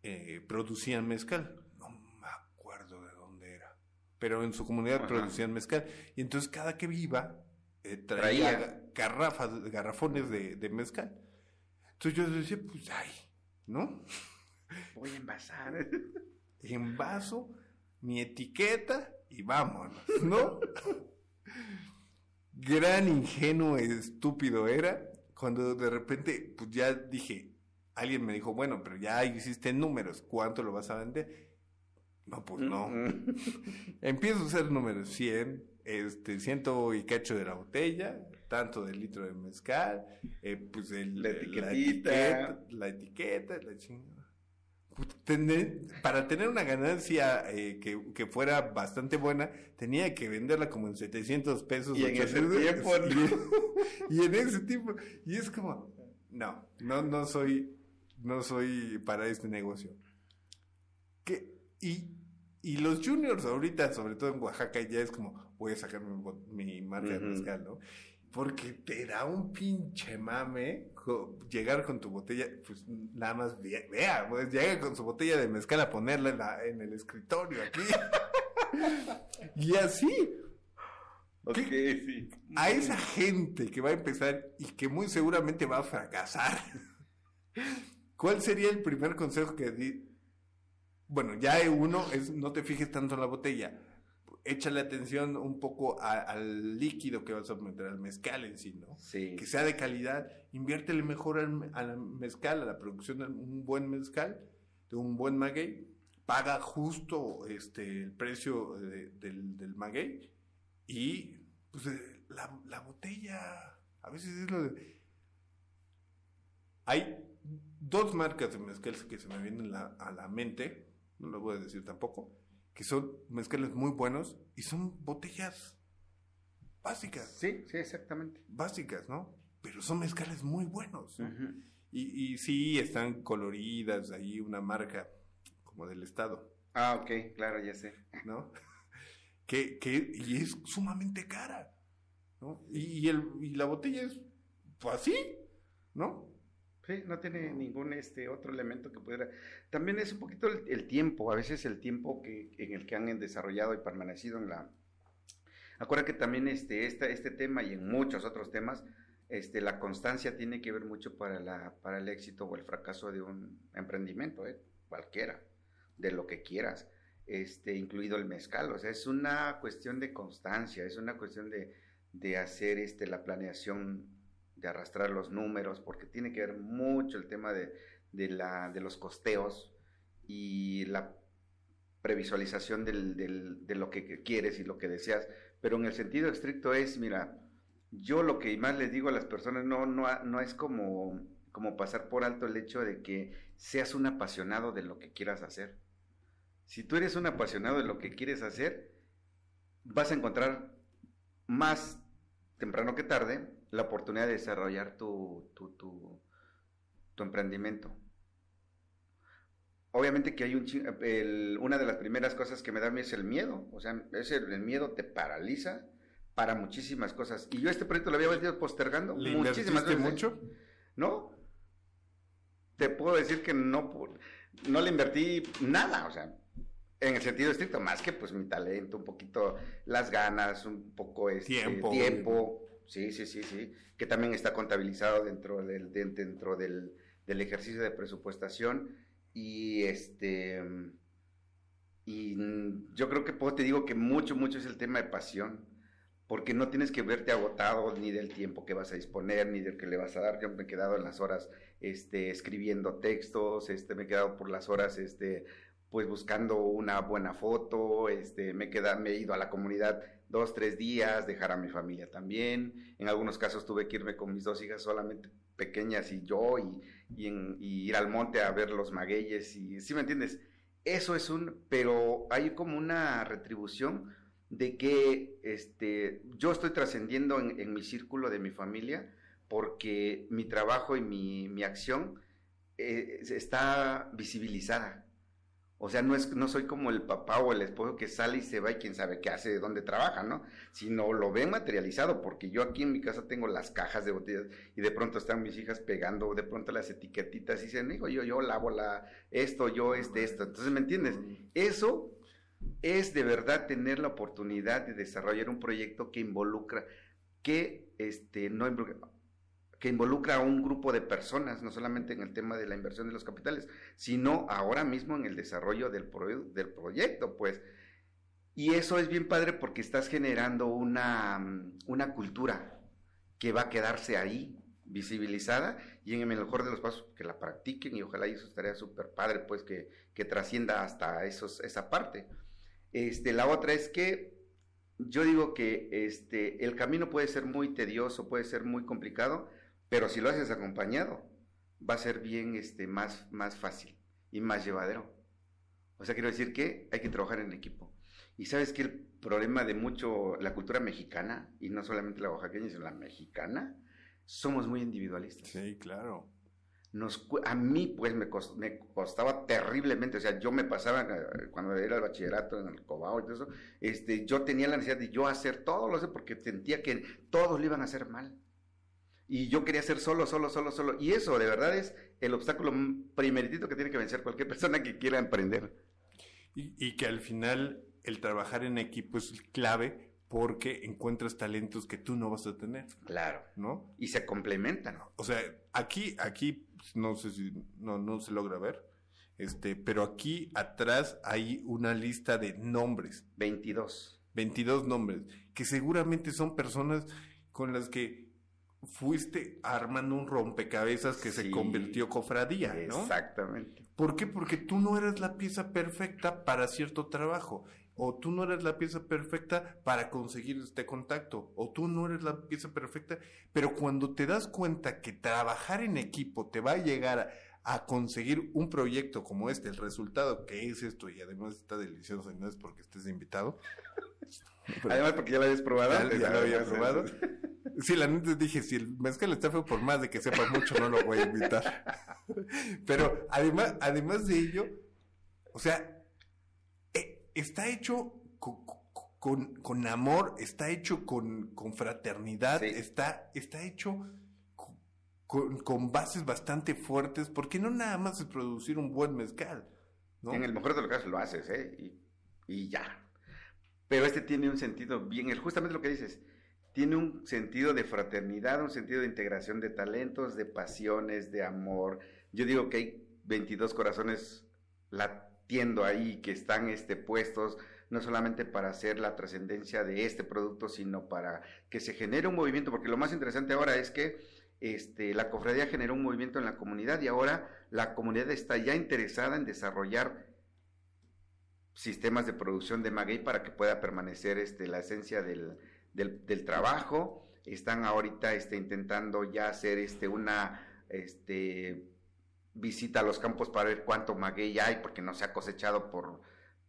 eh, producían mezcal. No me acuerdo de dónde era. Pero en su comunidad Ajá. producían mezcal. Y entonces cada que iba, eh, traía, Traía. garrafas, garrafones de, de mezcal. Entonces yo decía, pues, ay, ¿no? Voy a envasar. En vaso, mi etiqueta y vámonos, ¿no? Gran ingenuo estúpido era cuando de repente, pues ya dije, alguien me dijo, bueno, pero ya hiciste números, ¿cuánto lo vas a vender? No, pues no. Empiezo a hacer números 100, este, ciento y cacho de la botella, tanto del litro de mezcal, eh, pues el, La etiquetita. etiqueta, la etiqueta, la chingada. Tener- para tener una ganancia eh, que, que fuera bastante buena, tenía que venderla como en 700 pesos. Y en ese 800, tiempo, Y, y en ese tiempo. Y es como, no, no, no soy, no soy para este negocio. Que, y, y los juniors ahorita, sobre todo en Oaxaca, ya es como, voy a sacar mi, mi marca de Ujú. mezcal, ¿no? Porque te da un pinche mame llegar con tu botella, pues nada más ve- vea, pues llega con su botella de mezcal a ponerla en, la- en el escritorio aquí. y así, ok, sí. a esa gente que va a empezar y que muy seguramente va a fracasar, ¿cuál sería el primer consejo que di? Bueno, ya hay uno es no te fijes tanto en la botella. Échale atención un poco a- al líquido que vas a meter al mezcal en sí, ¿no? Sí. Que sea de calidad. Inviértele mejor al, al mezcal, a la producción de un buen mezcal, de un buen maguey. Paga justo este el precio de- del, del maguey y pues eh, la, la botella, a veces es lo de... Hay dos marcas de mezcal que se me vienen la- a la mente, no lo voy a decir tampoco, que son mezcales muy buenos y son botellas básicas, Sí, sí, exactamente. básicas, ¿no? Pero son mezcales muy buenos. y, y sí, están coloridas, ahí una marca como del estado. Ah, ok, claro, ya sé. ¿no? que, que, y es sumamente cara, ¿no? Y, el, y la botella es, pues así, ¿no? Sí, no tiene ningún este otro elemento que pudiera. También es un poquito el, tiempo, a veces el tiempo que, en el que han desarrollado y permanecido en la. Acuérdate que también este, este, este tema y en muchos otros temas, este, la constancia tiene que ver mucho para, la, para el éxito o el fracaso de un emprendimiento, ¿eh? cualquiera, de lo que quieras, este, incluido el mezcal. O sea, es una cuestión de constancia, es una cuestión de, de hacer este, la planeación de arrastrar los números, porque tiene que ver mucho el tema de, la, de los costeos y la previsualización del, de lo que quieres y lo que deseas. Pero en el sentido estricto es, mira, yo lo que más les digo a las personas no, no, no es como, como pasar por alto el hecho de que seas un apasionado de lo que quieras hacer. Si tú eres un apasionado de lo que quieres hacer, vas a encontrar más temprano que tarde, la oportunidad de desarrollar tu, tu, tu, emprendimiento. Obviamente que hay un una de las primeras cosas que me da a mí es el miedo, o sea, el, miedo te paraliza para muchísimas cosas. Y yo este proyecto lo había venido postergando ¿Le muchísimas veces. mucho? ¿No? Te puedo decir que no, no le invertí nada, o sea, en el sentido estricto, más que pues mi talento, un poquito las ganas, un poco este tiempo. tiempo. Sí, sí, sí, sí, que también está contabilizado dentro del, dentro del, del ejercicio de presupuestación y este y yo creo que te digo que mucho, mucho es el tema de pasión, porque no tienes que verte agotado ni del tiempo que vas a disponer, ni del que le vas a dar. Yo me he quedado en las horas este, escribiendo textos, este, me he quedado por las horas este, pues buscando una buena foto, este, me, queda, me he ido a la comunidad dos, tres días, dejar a mi familia también. En algunos casos tuve que irme con mis dos hijas solamente pequeñas y yo, y, y, ir al monte a ver los magueyes, y ¿sí me entiendes? Eso es un, pero hay como una retribución de que este, yo estoy trascendiendo en, mi círculo de mi familia porque mi trabajo y mi, mi acción eh, está visibilizada o sea, no, es, no soy como el papá o el esposo que sale y se va y quién sabe qué hace, de dónde trabaja, ¿no? Sino lo ven materializado, porque yo aquí en mi casa tengo las cajas de botellas y de pronto están mis hijas pegando de pronto las etiquetitas y dicen, hijo, yo, yo lavo la, esto, yo, este, esto. Entonces, ¿me entiendes? Eso es de verdad tener la oportunidad de desarrollar un proyecto que involucra, que este, no involucra, que involucra a un grupo de personas, no solamente en el tema de la inversión de los capitales, sino ahora mismo en el desarrollo del, del proyecto, pues. Y eso es bien padre porque estás generando una, una cultura que va a quedarse ahí, visibilizada, y en el mejor de los pasos que la practiquen, y ojalá eso estaría súper padre, pues que, que trascienda hasta esos, esa parte. Este, la otra es que yo digo que este, el camino puede ser muy tedioso, puede ser muy complicado, pero si lo haces acompañado, va a ser bien este, más, más fácil y más llevadero. O sea, quiero decir que hay que trabajar en equipo. Y sabes que el problema de mucho la cultura mexicana, y no solamente la oaxaqueña, sino la mexicana, somos muy individualistas. Sí, claro. Nos, a mí, pues, me, me costaba terriblemente. O sea, yo me pasaba, eh, cuando era el bachillerato en el Cobao y todo eso, este, yo tenía la necesidad de yo hacer todo lo sé porque sentía que todos lo iban a hacer mal. Y yo quería ser solo, solo, solo, solo. Y eso de verdad es el obstáculo primeritito que tiene que vencer cualquier persona que quiera emprender. Y, que al final el trabajar en equipo es clave porque encuentras talentos que tú no vas a tener. Claro. ¿No? Y se complementan. O sea, aquí, aquí, no sé si, no, no se logra ver, este, pero aquí atrás hay una lista de nombres. 22. 22 nombres, que seguramente son personas con las que fuiste armando un rompecabezas que se convirtió cofradía, ¿no? Exactamente. ¿Por qué? Porque tú no eres la pieza perfecta para cierto trabajo, o tú no eres la pieza perfecta para conseguir este contacto, o tú no eres la pieza perfecta, pero cuando te das cuenta que trabajar en equipo te va a llegar a, conseguir un proyecto como este, el resultado que es esto, y además está delicioso, y no es porque estés invitado. además porque ya lo habías probado. Ya, lo había probado. Sí, la neta dije, si el mezcal está feo, por más de que sepa mucho, no lo voy a invitar. Pero además, además de ello, o sea, eh, está hecho con, con, con amor, está hecho con, con fraternidad, Sí. está, está hecho co- con, con bases bastante fuertes, porque no nada más es producir un buen mezcal, ¿no? En el mejor de los casos lo haces, ¿eh? Y, y ya. Pero este tiene un sentido bien, justamente lo que dices, tiene un sentido de fraternidad, un sentido de integración de talentos, de pasiones, de amor. Yo digo que hay 22 corazones latiendo ahí que están este, puestos no solamente para hacer la trascendencia de este producto, sino para que se genere un movimiento, porque lo más interesante ahora es que este, la cofradía generó un movimiento en la comunidad y ahora la comunidad está ya interesada en desarrollar sistemas de producción de maguey para que pueda permanecer este, la esencia del, del, del trabajo. Están ahorita este, intentando ya hacer este, una este, visita a los campos para ver cuánto maguey hay, porque no se ha cosechado por,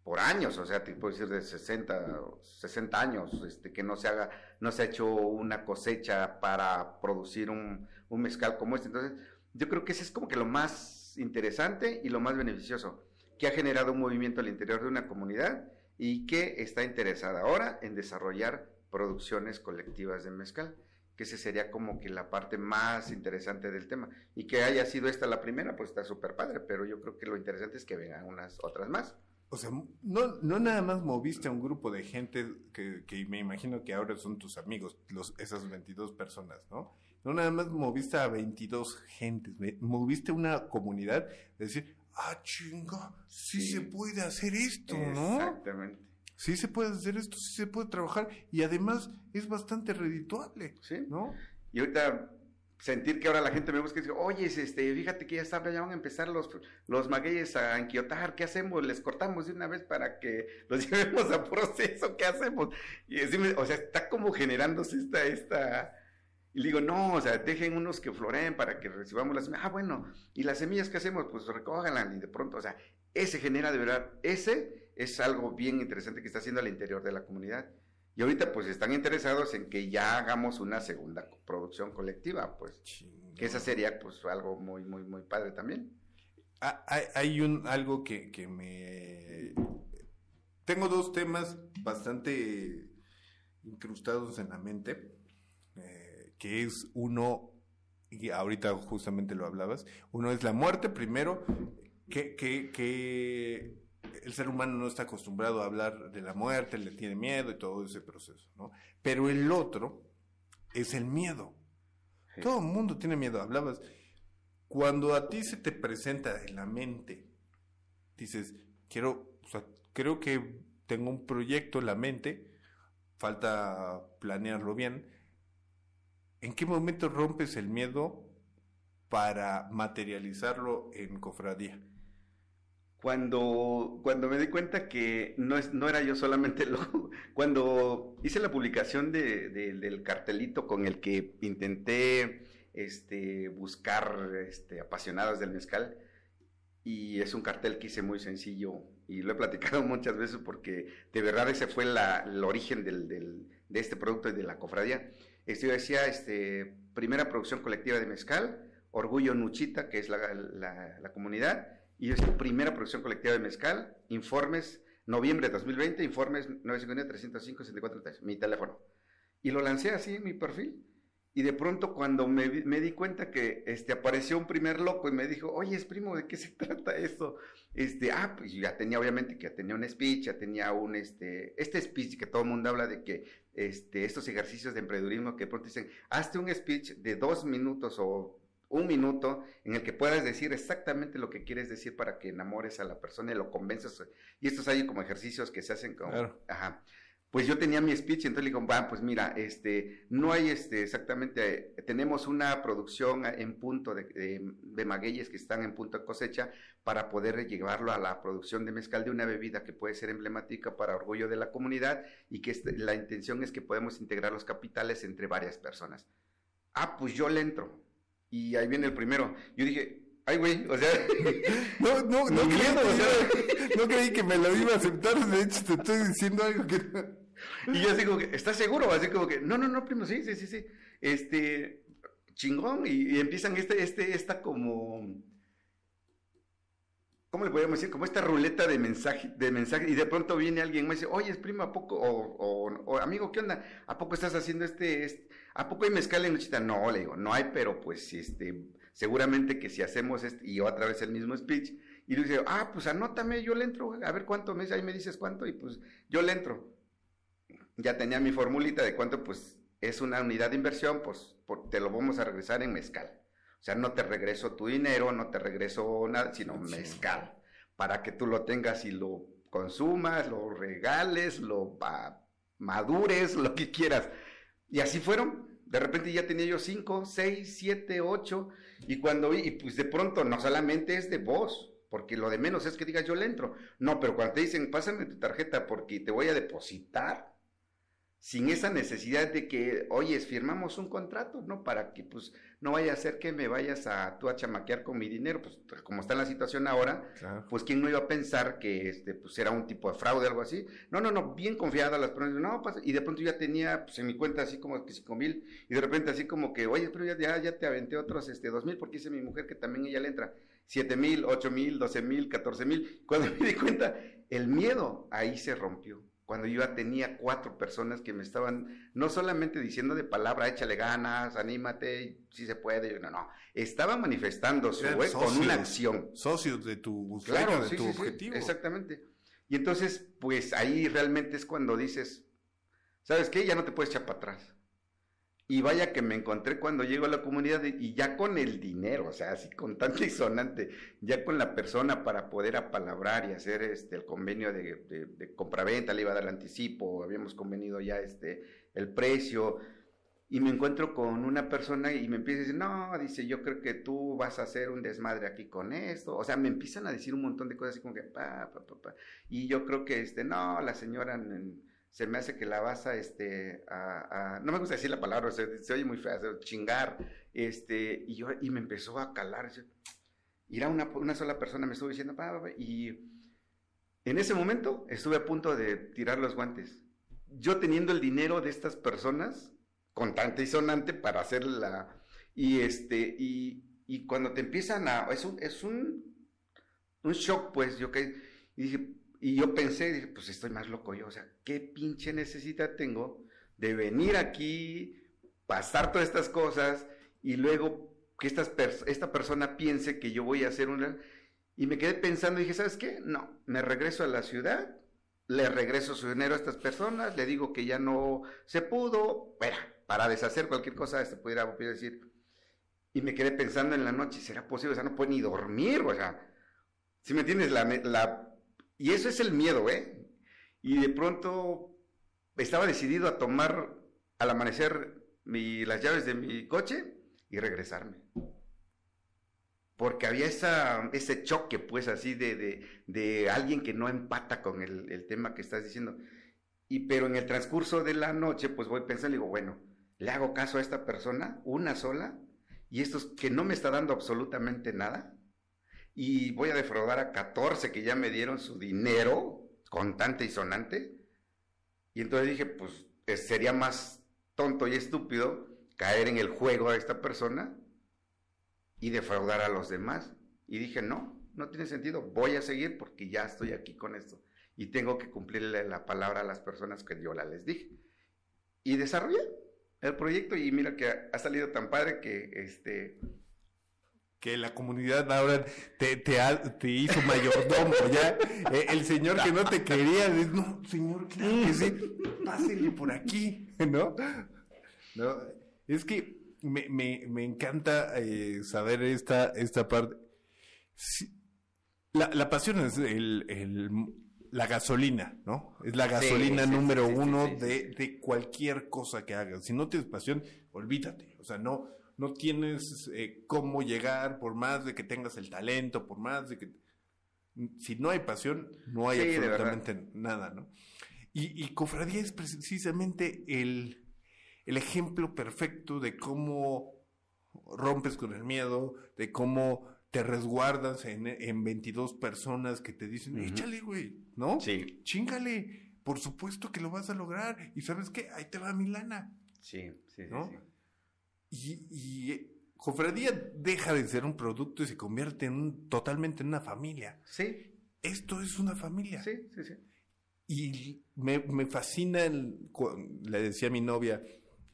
por años, o sea, te puedo decir de 60, 60 años, este, que no se haga, no se ha hecho una cosecha para producir un, un mezcal como este. Entonces, yo creo que ese es como que lo más interesante y lo más beneficioso, que ha generado un movimiento al interior de una comunidad y que está interesada ahora en desarrollar producciones colectivas de mezcal, que ese sería como que la parte más interesante del tema. Y que haya sido esta la primera, pues está súper padre, pero yo creo que lo interesante es que vengan unas otras más. O sea, no, no nada más moviste a un grupo de gente que, que me imagino que ahora son tus amigos, los, esas 22 personas, ¿no? No nada más moviste a 22 gentes, moviste una comunidad, de decir, ah, chinga, sí, Sí. se puede hacer esto, ¿no? Exactamente. Sí se puede hacer esto, sí se puede trabajar y además es bastante redituable, Sí. ¿no? Y ahorita sentir que ahora la gente me busca y dice, oye, este, fíjate que ya está, ya van a empezar los, los magueyes a enquiotar, ¿qué hacemos? ¿Les cortamos de una vez para que los llevemos a proceso? ¿Qué hacemos? Y decirme, o sea, está como generándose esta, esta... Y digo, no, o sea, dejen unos que floreen para que recibamos las semillas. Ah, bueno, ¿y las semillas qué hacemos? Pues recójanlas y de pronto, o sea, ese genera de verdad, ese es algo bien interesante que está haciendo al interior de la comunidad. Y ahorita pues están interesados en que ya hagamos una segunda producción colectiva, pues Chingón. que esa sería pues algo muy, muy, muy padre también. Ah, Hay, hay un algo que, que me tengo dos temas bastante incrustados en la mente, eh, que es uno y ahorita justamente lo hablabas, uno es la muerte primero, que, que, que el ser humano no está acostumbrado a hablar de la muerte, le tiene miedo y todo ese proceso, ¿no? Pero el otro es el miedo. Sí. Todo el mundo tiene miedo. Hablabas, cuando a ti se te presenta en la mente, dices, quiero, o sea, creo que tengo un proyecto en la mente, falta planearlo bien. ¿En qué momento rompes el miedo para materializarlo en cofradía? Cuando, cuando me di cuenta que no, es, no era yo solamente lo... Cuando hice la publicación de, de- del cartelito con el que intenté este, buscar este, apasionados del mezcal, y es un cartel que hice muy sencillo, y lo he platicado muchas veces porque de verdad ese fue la, el origen del, del- de este producto y de la cofradía. Este, yo decía, este, primera producción colectiva de mezcal, Orgullo Nuchita, que es la, la- la comunidad, y es la primera producción colectiva de mezcal, informes, noviembre de 2020, informes 959-305-6430, mi teléfono. Y lo lancé así en mi perfil. Y de pronto cuando me, me di cuenta que este, apareció un primer loco y me dijo, oye, es primo, ¿de qué se trata esto? Este, ah, pues ya tenía, obviamente, que ya tenía un speech, ya tenía un, este, este speech que todo el mundo habla de que, este, estos ejercicios de emprendedurismo que de pronto dicen, hazte un speech de dos minutos o un minuto en el que puedas decir exactamente lo que quieres decir para que enamores a la persona y lo convenzas. Y estos hay como ejercicios que se hacen como, Claro. ajá. Pues yo tenía mi speech, entonces le digo, va, pues mira, este, no hay este, exactamente, tenemos una producción en punto de, de, de magueyes que están en punto de cosecha para poder llevarlo a la producción de mezcal de una bebida que puede ser emblemática para orgullo de la comunidad y que este- la intención es que podemos integrar los capitales entre varias personas. Ah, pues yo le entro. Y ahí viene el primero. Yo dije, ay, güey, o sea, No, no, no, creí, miedo, o sea. no creí que me lo iba a aceptar. De hecho, te estoy diciendo algo que. Y yo así como que, ¿estás seguro? Así como que, no, no, no, primo, sí, sí, sí, sí. Este, chingón. Y, y empiezan este, este, esta como ¿cómo le podemos decir? Como esta ruleta de mensaje, de mensaje, y de pronto viene alguien y me dice, oye, es primo, ¿a poco? O, o, amigo, ¿qué onda? ¿A poco estás haciendo este, este ¿A poco hay mezcal en Luchita? No, le digo, no hay, pero pues, este, seguramente que si hacemos este, y otra vez el mismo speech, y le dice, ah, pues anótame, yo le entro, a ver cuánto me ahí me dices cuánto, y pues yo le entro. Ya tenía mi formulita de cuánto, pues, es una unidad de inversión, pues, te lo vamos a regresar en mezcal. O sea, no te regreso tu dinero, no te regreso nada, sino mezcal, para que tú lo tengas y lo consumas, lo regales, lo madures, lo que quieras. Y así fueron. De repente ya tenía yo cinco, seis, siete, ocho, y cuando vi, y pues de pronto no solamente es de voz, porque lo de menos es que digas yo le entro. No, pero cuando te dicen, pásame tu tarjeta porque te voy a depositar, sin esa necesidad de que, oye, firmamos un contrato, ¿no? Para que, pues, no vaya a ser que me vayas a tú a chamaquear con mi dinero, pues, como está la situación ahora, pues, ¿quién no iba a pensar que, este, pues, era un tipo de fraude, algo así? No, no, no, bien confiada las personas, no, pasa, y de pronto ya tenía, pues, en mi cuenta así como que cinco mil, y de repente así como que, oye, pero ya, ya, te aventé otros, este, dos mil, porque dice mi mujer que también ella le entra, siete mil, ocho mil, doce mil, catorce mil, cuando me di cuenta, el miedo ahí se rompió cuando yo ya tenía cuatro personas que me estaban no solamente diciendo de palabra, échale ganas, anímate, si se puede, no, no, estaba manifestando su con una acción. Socios de tu claro, de tu objetivo. exactamente. Y entonces, pues ahí realmente es cuando dices, ¿sabes qué? Ya no te puedes echar para atrás. Y vaya que me encontré cuando llego a la comunidad y ya con el dinero, o sea, así con tanto y sonante, ya con la persona para poder apalabrar y hacer este el convenio de, de, de compraventa, le iba a dar anticipo, habíamos convenido ya este el precio, y me encuentro con una persona y me empieza a decir, no, dice, yo creo que tú vas a hacer un desmadre aquí con esto, o sea, me empiezan a decir un montón de cosas así como que, pa, pa, pa, pa. y yo creo que, este, no, la señora se me hace que la vas a, este, a, no me gusta decir la palabra, se, oye muy fea, chingar, este, y yo, y me empezó a calar, y era una, una sola persona, me estuvo diciendo, y en ese momento estuve a punto de tirar los guantes. Yo teniendo el dinero de estas personas, contante y sonante, para hacer la, y este, y, y cuando te empiezan a, es un, es un, un shock, pues, yo que, y dije, y yo pensé, dije, pues estoy más loco yo, o sea, ¿qué pinche necesidad tengo de venir aquí, pasar todas estas cosas y luego que estas esta persona piense que yo voy a hacer una... Y me quedé pensando y dije, ¿sabes qué? No, me regreso a la ciudad, le regreso su dinero a estas personas, le digo que ya no se pudo, para deshacer cualquier cosa, este pudiera, decir. Y me quedé pensando en la noche, ¿será posible? O sea, no puedo ni dormir, o sea, si me entiendes, la y eso es el miedo, ¿eh? Y de pronto estaba decidido a tomar al amanecer las llaves de mi coche y regresarme. Porque había esa, ese choque, pues, así de, de, de alguien que no empata con el, tema que estás diciendo. Y pero en el transcurso de la noche, pues voy pensando digo, bueno, le hago caso a esta persona, una sola, y esto es que no me está dando absolutamente nada y voy a defraudar a 14 que ya me dieron su dinero, contante y sonante. Y entonces dije, pues sería más tonto y estúpido caer en el juego a esta persona y defraudar a los demás. Y dije, no, no tiene sentido, voy a seguir porque ya estoy aquí con esto. Y tengo que cumplirle la palabra a las personas que yo la les dije. Y desarrollé el proyecto y mira que ha salido tan padre que este que la comunidad ahora te, te, te hizo mayordomo, ya. Eh, el señor que no te quería, dice, no, señor, claro que sí, pásele por aquí, ¿no? No, es que me, me, me encanta eh, saber esta, esta parte. la, la pasión es el, el, la gasolina, ¿no? Es la gasolina número uno de, de cualquier cosa que hagas. Si no tienes pasión, olvídate. O sea, no, no tienes eh, cómo llegar, por más de que tengas el talento, por más de que... Si no hay pasión, no hay absolutamente nada, ¿no? Y, y Cofradía es precisamente el, el ejemplo perfecto de cómo rompes con el miedo, de cómo te resguardas en, en 22 personas que te dicen, échale, güey, ¿no? Sí. Chingale, por supuesto que lo vas a lograr. Y sabes qué, ahí te va mi lana. Sí, sí, ¿no? Y, Cofradía deja de ser un producto y se convierte en un, totalmente en una familia. Sí, Esto es una familia. sí, sí, sí. Y me, me fascina, el- le decía a mi novia,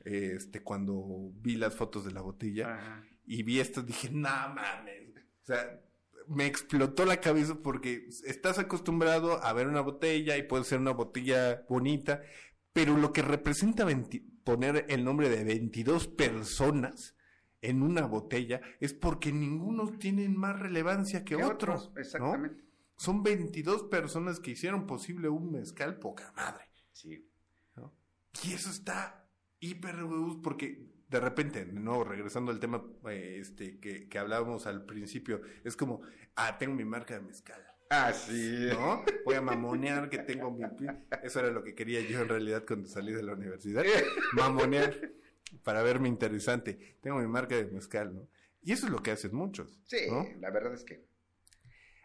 este, cuando vi las fotos de la botella Ajá. y vi esto, dije, no mames. O sea, me explotó la cabeza porque estás acostumbrado a ver una botella y puede ser una botella bonita, pero lo que representa 20 poner el nombre de 22 personas en una botella es porque ninguno tiene más relevancia que ¿Qué otro. otros? ¿no? Exactamente. Son 22 personas que hicieron posible un mezcal poca madre. Sí. ¿no? Y eso está hiper porque de repente, nuevo, regresando al tema eh, este que, que hablábamos al principio, es como, ah, tengo mi marca de mezcal. Ah, sí. ¿No? Voy a mamonear que tengo mi... Eso era lo que quería yo en realidad cuando salí de la universidad. Mamonear para verme interesante. Tengo mi marca de mezcal, ¿no? Y eso es lo que hacen muchos. Sí, ¿no? la verdad es que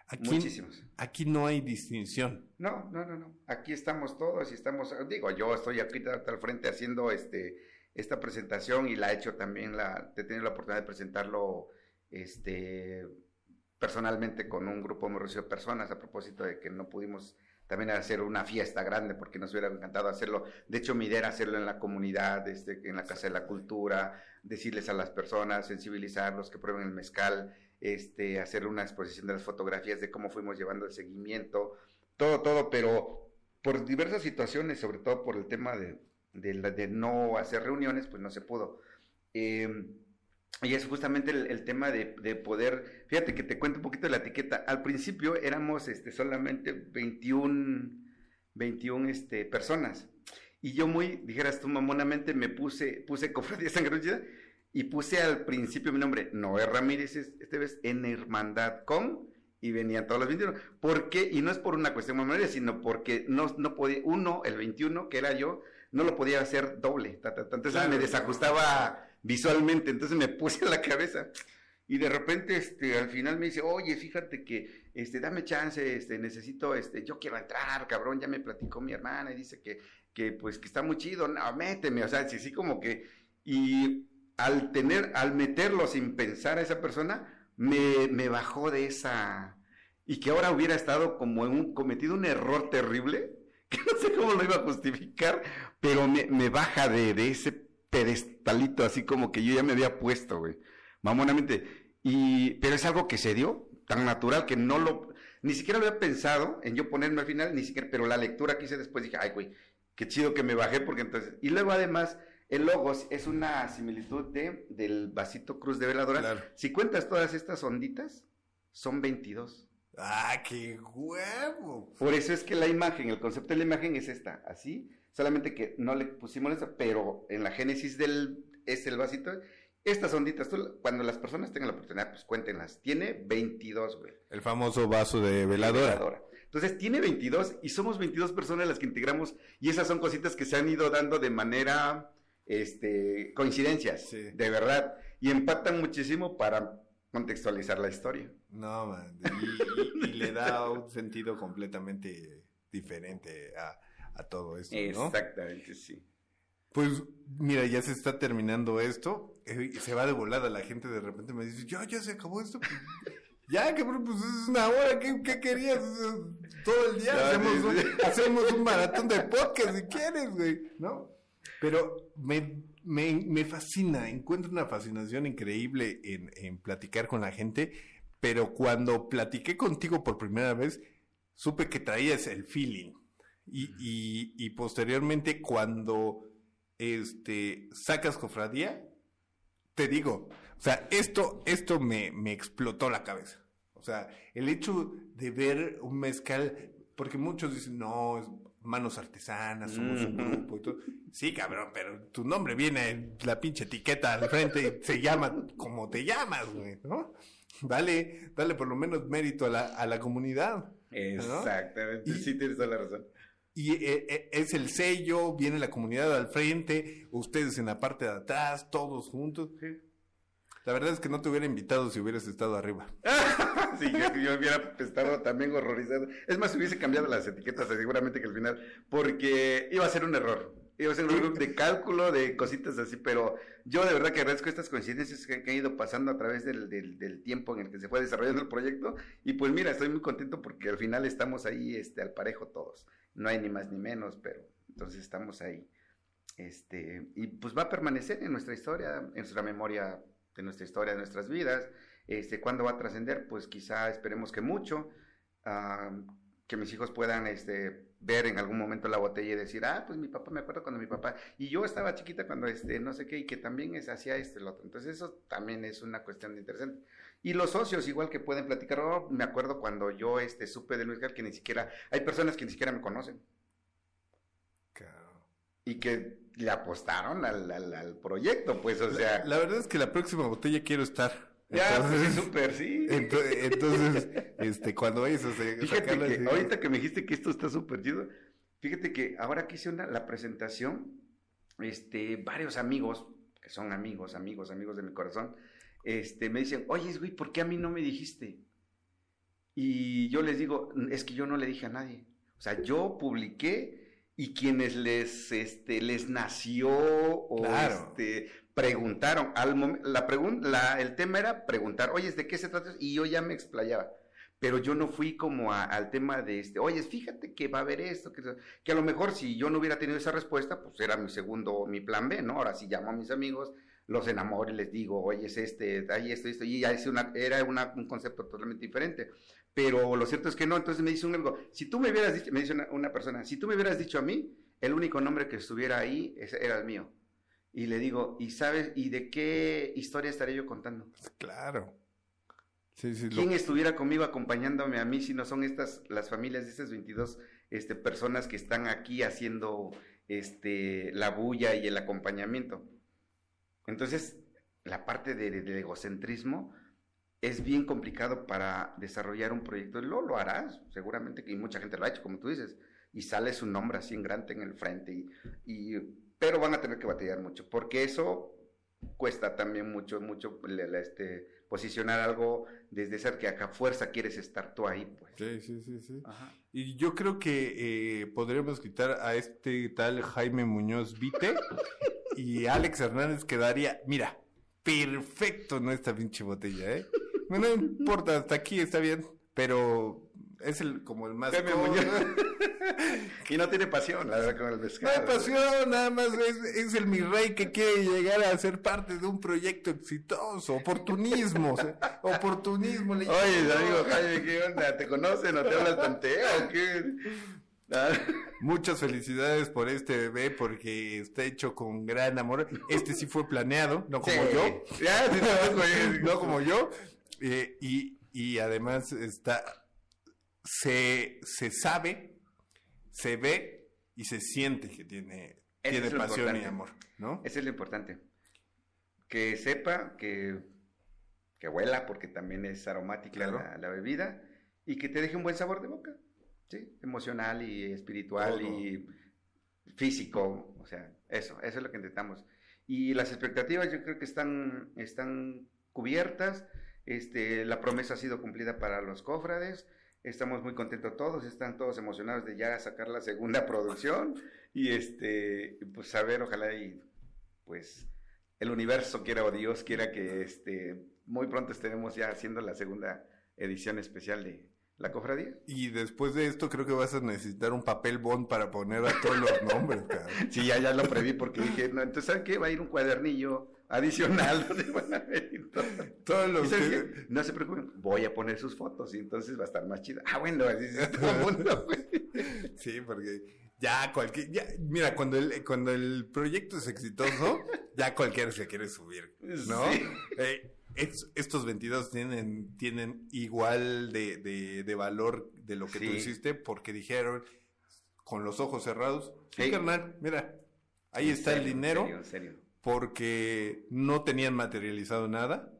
Aquí, muchísimos. Aquí no hay distinción. No, no, no, no. Aquí estamos todos y estamos, digo, yo estoy aquí al frente haciendo este esta presentación y la he hecho también la he tenido la oportunidad de presentarlo este personalmente con un grupo muy reducido de personas a propósito de que no pudimos también hacer una fiesta grande porque nos hubiera encantado hacerlo. De hecho, mi idea era hacerlo en la comunidad, este, en la Casa de la Cultura, decirles a las personas, sensibilizarlos, que prueben el mezcal, este, hacer una exposición de las fotografías de cómo fuimos llevando el seguimiento, todo, todo, pero por diversas situaciones, sobre todo por el tema de, de, de no hacer reuniones, pues no se pudo. Eh, y es justamente el, el tema de, de poder, fíjate que te cuento un poquito de la etiqueta. Al principio éramos este, solamente 21, 21 este, personas. Y yo muy, dijeras tú mamonamente, me puse, puse Cofradía Sangre Unida y puse al principio mi nombre, Noé Ramírez, es- este vez en hermandad con, y venían todos los 21. ¿Por qué? Y no es por una cuestión mamonera, sino porque no, no podía, uno, el 21, que era yo, no lo podía hacer doble. ta, ta, ta. Entonces Claro. me desajustaba visualmente, entonces me puse a la cabeza. Y de repente, este, al final me dice, oye, fíjate que, este, dame chance, este, necesito, este, yo quiero entrar, cabrón, ya me platicó mi hermana y dice que, que, pues, que está muy chido, no, méteme, o sea, sí, sí, como que, y al tener, al meterlo sin pensar a esa persona, me, me bajó de esa, y que ahora hubiera estado como en cometido un error terrible, que no sé cómo lo iba a justificar, pero me, me baja de, de ese pedestalito así como que yo ya me había puesto, güey, mamonamente. Y, pero es algo que se dio, tan natural que no lo, ni siquiera lo había pensado en yo ponerme al final, ni siquiera, pero la lectura que hice después dije, ay, güey, qué chido que me bajé porque entonces, y luego además, el logos es una similitud de, del vasito cruz de veladora. Claro. Si cuentas todas estas onditas, son 22. ¡Ah, qué huevo! Por eso es que la imagen, el concepto de la imagen es esta, así, solamente que no le pusimos eso, pero en la génesis del, es el vasito, estas onditas, tú, cuando las personas tengan la oportunidad, pues cuéntenlas, tiene 22, güey. El famoso vaso de veladora. Veladora. Entonces tiene 22 y somos 22 personas las que integramos y esas son cositas que se han ido dando de manera, este, coincidencias, Sí. de verdad, y empatan muchísimo para contextualizar la historia. No, man. Y, y- y le da un sentido completamente diferente a, a todo esto, ¿no? Exactamente, sí. Pues mira, ya se está terminando esto. eh, se va de volada la gente de repente me dice, ya, ya se acabó esto. ya, cabrón, pues es una hora. ¿Qué, qué querías? Todo el día hacemos, un, sí. hacemos un maratón de podcast si quieres, güey, ¿no? Pero me, me, me fascina, encuentro una fascinación increíble en, en platicar con la gente. Pero cuando platiqué contigo por primera vez, supe que traías el feeling. Y, y, y posteriormente cuando este sacas cofradía, te digo, o sea, esto, esto me, me explotó la cabeza. O sea, el hecho de ver un mezcal, porque muchos dicen, no, es manos artesanas, somos un grupo y todo. Sí, cabrón, pero tu nombre viene en la pinche etiqueta al frente y se llama como te llamas, güey, ¿no? Dale, dale por lo menos mérito a la, a la comunidad. ¿no? Exactamente, Y- sí tienes toda la razón. Y eh, eh, es el sello, viene la comunidad al frente, ustedes en la parte de atrás, todos juntos. La verdad es que no te hubiera invitado si hubieras estado arriba. sí, yo, yo hubiera estado también horrorizado. Es más, hubiese cambiado las etiquetas seguramente que al final, porque iba a ser un error. Iba a ser un workshop de cálculo, de cositas así, pero yo de verdad que agradezco estas coincidencias que, han ido pasando a través del, del, del, tiempo en el que se fue desarrollando el proyecto. Y pues mira, estoy muy contento porque al final estamos ahí este, al parejo todos. No hay ni más ni menos, pero entonces estamos ahí. Este, y pues va a permanecer en nuestra historia, en nuestra memoria de nuestra historia, de nuestras vidas. Este, ¿Cuándo va a trascender? Pues quizá esperemos que mucho. Uh, que mis hijos puedan este, ver en algún momento la botella y decir, ah, pues mi papá, me acuerdo cuando mi papá, y yo estaba chiquita cuando este, no sé qué, y que también es, hacía este, el otro. Entonces eso también es una cuestión interesante. Y los socios, igual que pueden platicar, oh, me acuerdo cuando yo este, supe de Luis Gal que ni siquiera, hay personas que ni siquiera me conocen. Claro. Y que le apostaron al, al, al proyecto, pues, o sea. La, la verdad es que la próxima botella quiero estar. Ya, pues, entonces, pues súper, sí. Entonces, este, cuando vayas Fíjate que ahorita que me dijiste que esto está súper chido, fíjate que ahora que hice una, la presentación, este, varios amigos, que son amigos, amigos, amigos de mi corazón, este, me dicen, oye, güey, ¿por qué a mí no me dijiste? Y yo les digo, es que yo no le dije a nadie. O sea, yo publiqué y quienes les, este, les nació o este, preguntaron, al la la, el tema era preguntar, oye, ¿de qué se trata? Y yo ya me explayaba. Pero yo no fui como al tema de este, oye, fíjate que va a haber esto, que, que a lo mejor si yo no hubiera tenido esa respuesta, pues era mi segundo, mi plan B, ¿no? Ahora sí llamo a mis amigos, los enamoro y les digo, oye, es este, hay esto, esto, y ya es una, era una, un concepto totalmente diferente. Pero lo cierto es que no, entonces me dice un algo, si tú me hubieras dicho, me dice una, persona, si tú me hubieras dicho a mí, el único nombre que estuviera ahí era el mío. Y le digo, ¿y sabes, y de qué historia estaré yo contando? Claro. Sí, sí, ¿Quién estuviera conmigo acompañándome a mí si no son estas, las familias de estas 22 este, personas que están aquí haciendo este, la bulla y el acompañamiento? Entonces, la parte del de egocentrismo es bien complicado para desarrollar un proyecto. Lo, lo harás, seguramente, y mucha gente lo ha hecho, como tú dices, y sale su nombre así en grande en el frente, y, pero van a tener que batallar mucho, porque eso cuesta también mucho, mucho este, posicionar algo desde ser que acá fuerza quieres estar tú ahí, pues. Sí, sí, sí, sí. Y yo creo que eh, podríamos quitar a este tal Jaime Muñoz Vite y Alex Hernández quedaría, mira, perfecto en esta pinche botella, ¿eh? No, importa, hasta aquí está bien, pero es el como el más... y no tiene pasión, la verdad, con el pescado. No hay pasión, nada más es, el mi rey que quiere llegar a ser parte de un proyecto exitoso, oportunismo, oportunismo. Oye, amigo Jaime, ¿qué onda? ¿Te conocen o te hablas tanteo o qué? Muchas felicidades por este bebé porque está hecho con gran amor. Este sí fue planeado, no como yo. no como yo. Eh, y, y además está, se, se sabe, se ve y se siente que tiene, tiene pasión y amor, ¿no? Eso es lo importante. Que sepa que, que huela porque también es aromática la, la bebida y que te deje un buen sabor de boca. Sí, emocional y espiritual y físico, o sea, eso, eso es lo que intentamos. Y las expectativas yo creo que están, están cubiertas, este, la promesa ha sido cumplida para los cofrades, estamos muy contentos todos, están todos emocionados de ya sacar la segunda producción y este, pues a ver, ojalá y pues el universo quiera o Dios quiera que este, muy pronto estemos ya haciendo la segunda edición especial de, la cofradía. Y después de esto creo que vas a necesitar un papel bond para poner a todos los nombres, cabrón. Sí, ya, ya lo preví porque dije, no, entonces ¿sabes qué? Va a ir un cuadernillo adicional donde van a ver todos los No se preocupen, voy a poner sus fotos y entonces va a estar más chido. Ah, bueno, así es todo el mundo. sí, porque ya cualquier, ya, mira, cuando el, cuando el proyecto es exitoso, ya cualquiera se quiere subir, ¿no? Eh, estos 22 tienen, tienen igual de, de, valor de lo que tú hiciste porque dijeron con los ojos cerrados, sí, carnal, mira, ahí está el dinero. En serio, Porque no tenían materializado nada.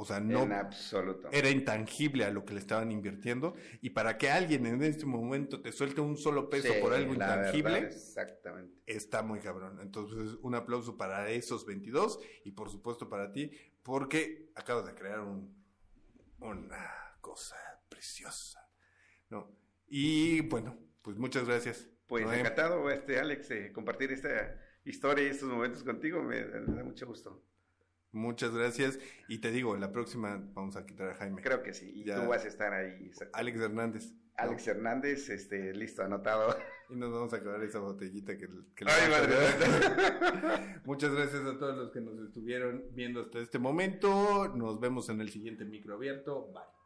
O sea, no. En absoluto. Era intangible a lo que le estaban invirtiendo. Y para que alguien en este momento te suelte un solo peso por algo intangible. exactamente. Está muy cabrón. Entonces, un aplauso para esos 22 y por supuesto para ti, porque acabas de crear un, una cosa preciosa. ¿No? Y bueno, pues muchas gracias. Pues encantado, este Alex, compartir esta historia y estos momentos contigo, me, da mucho gusto. Muchas gracias. Y te digo, la próxima vamos a quitar a Jaime. Creo que sí. Y tú vas a estar ahí. Alex Hernández. Alex Hernández, este, listo, anotado. Y nos vamos a acabar esa botellita que, que Ay, madre. Muchas gracias a todos los que nos estuvieron viendo hasta este momento. Nos vemos en el siguiente micro abierto. Bye.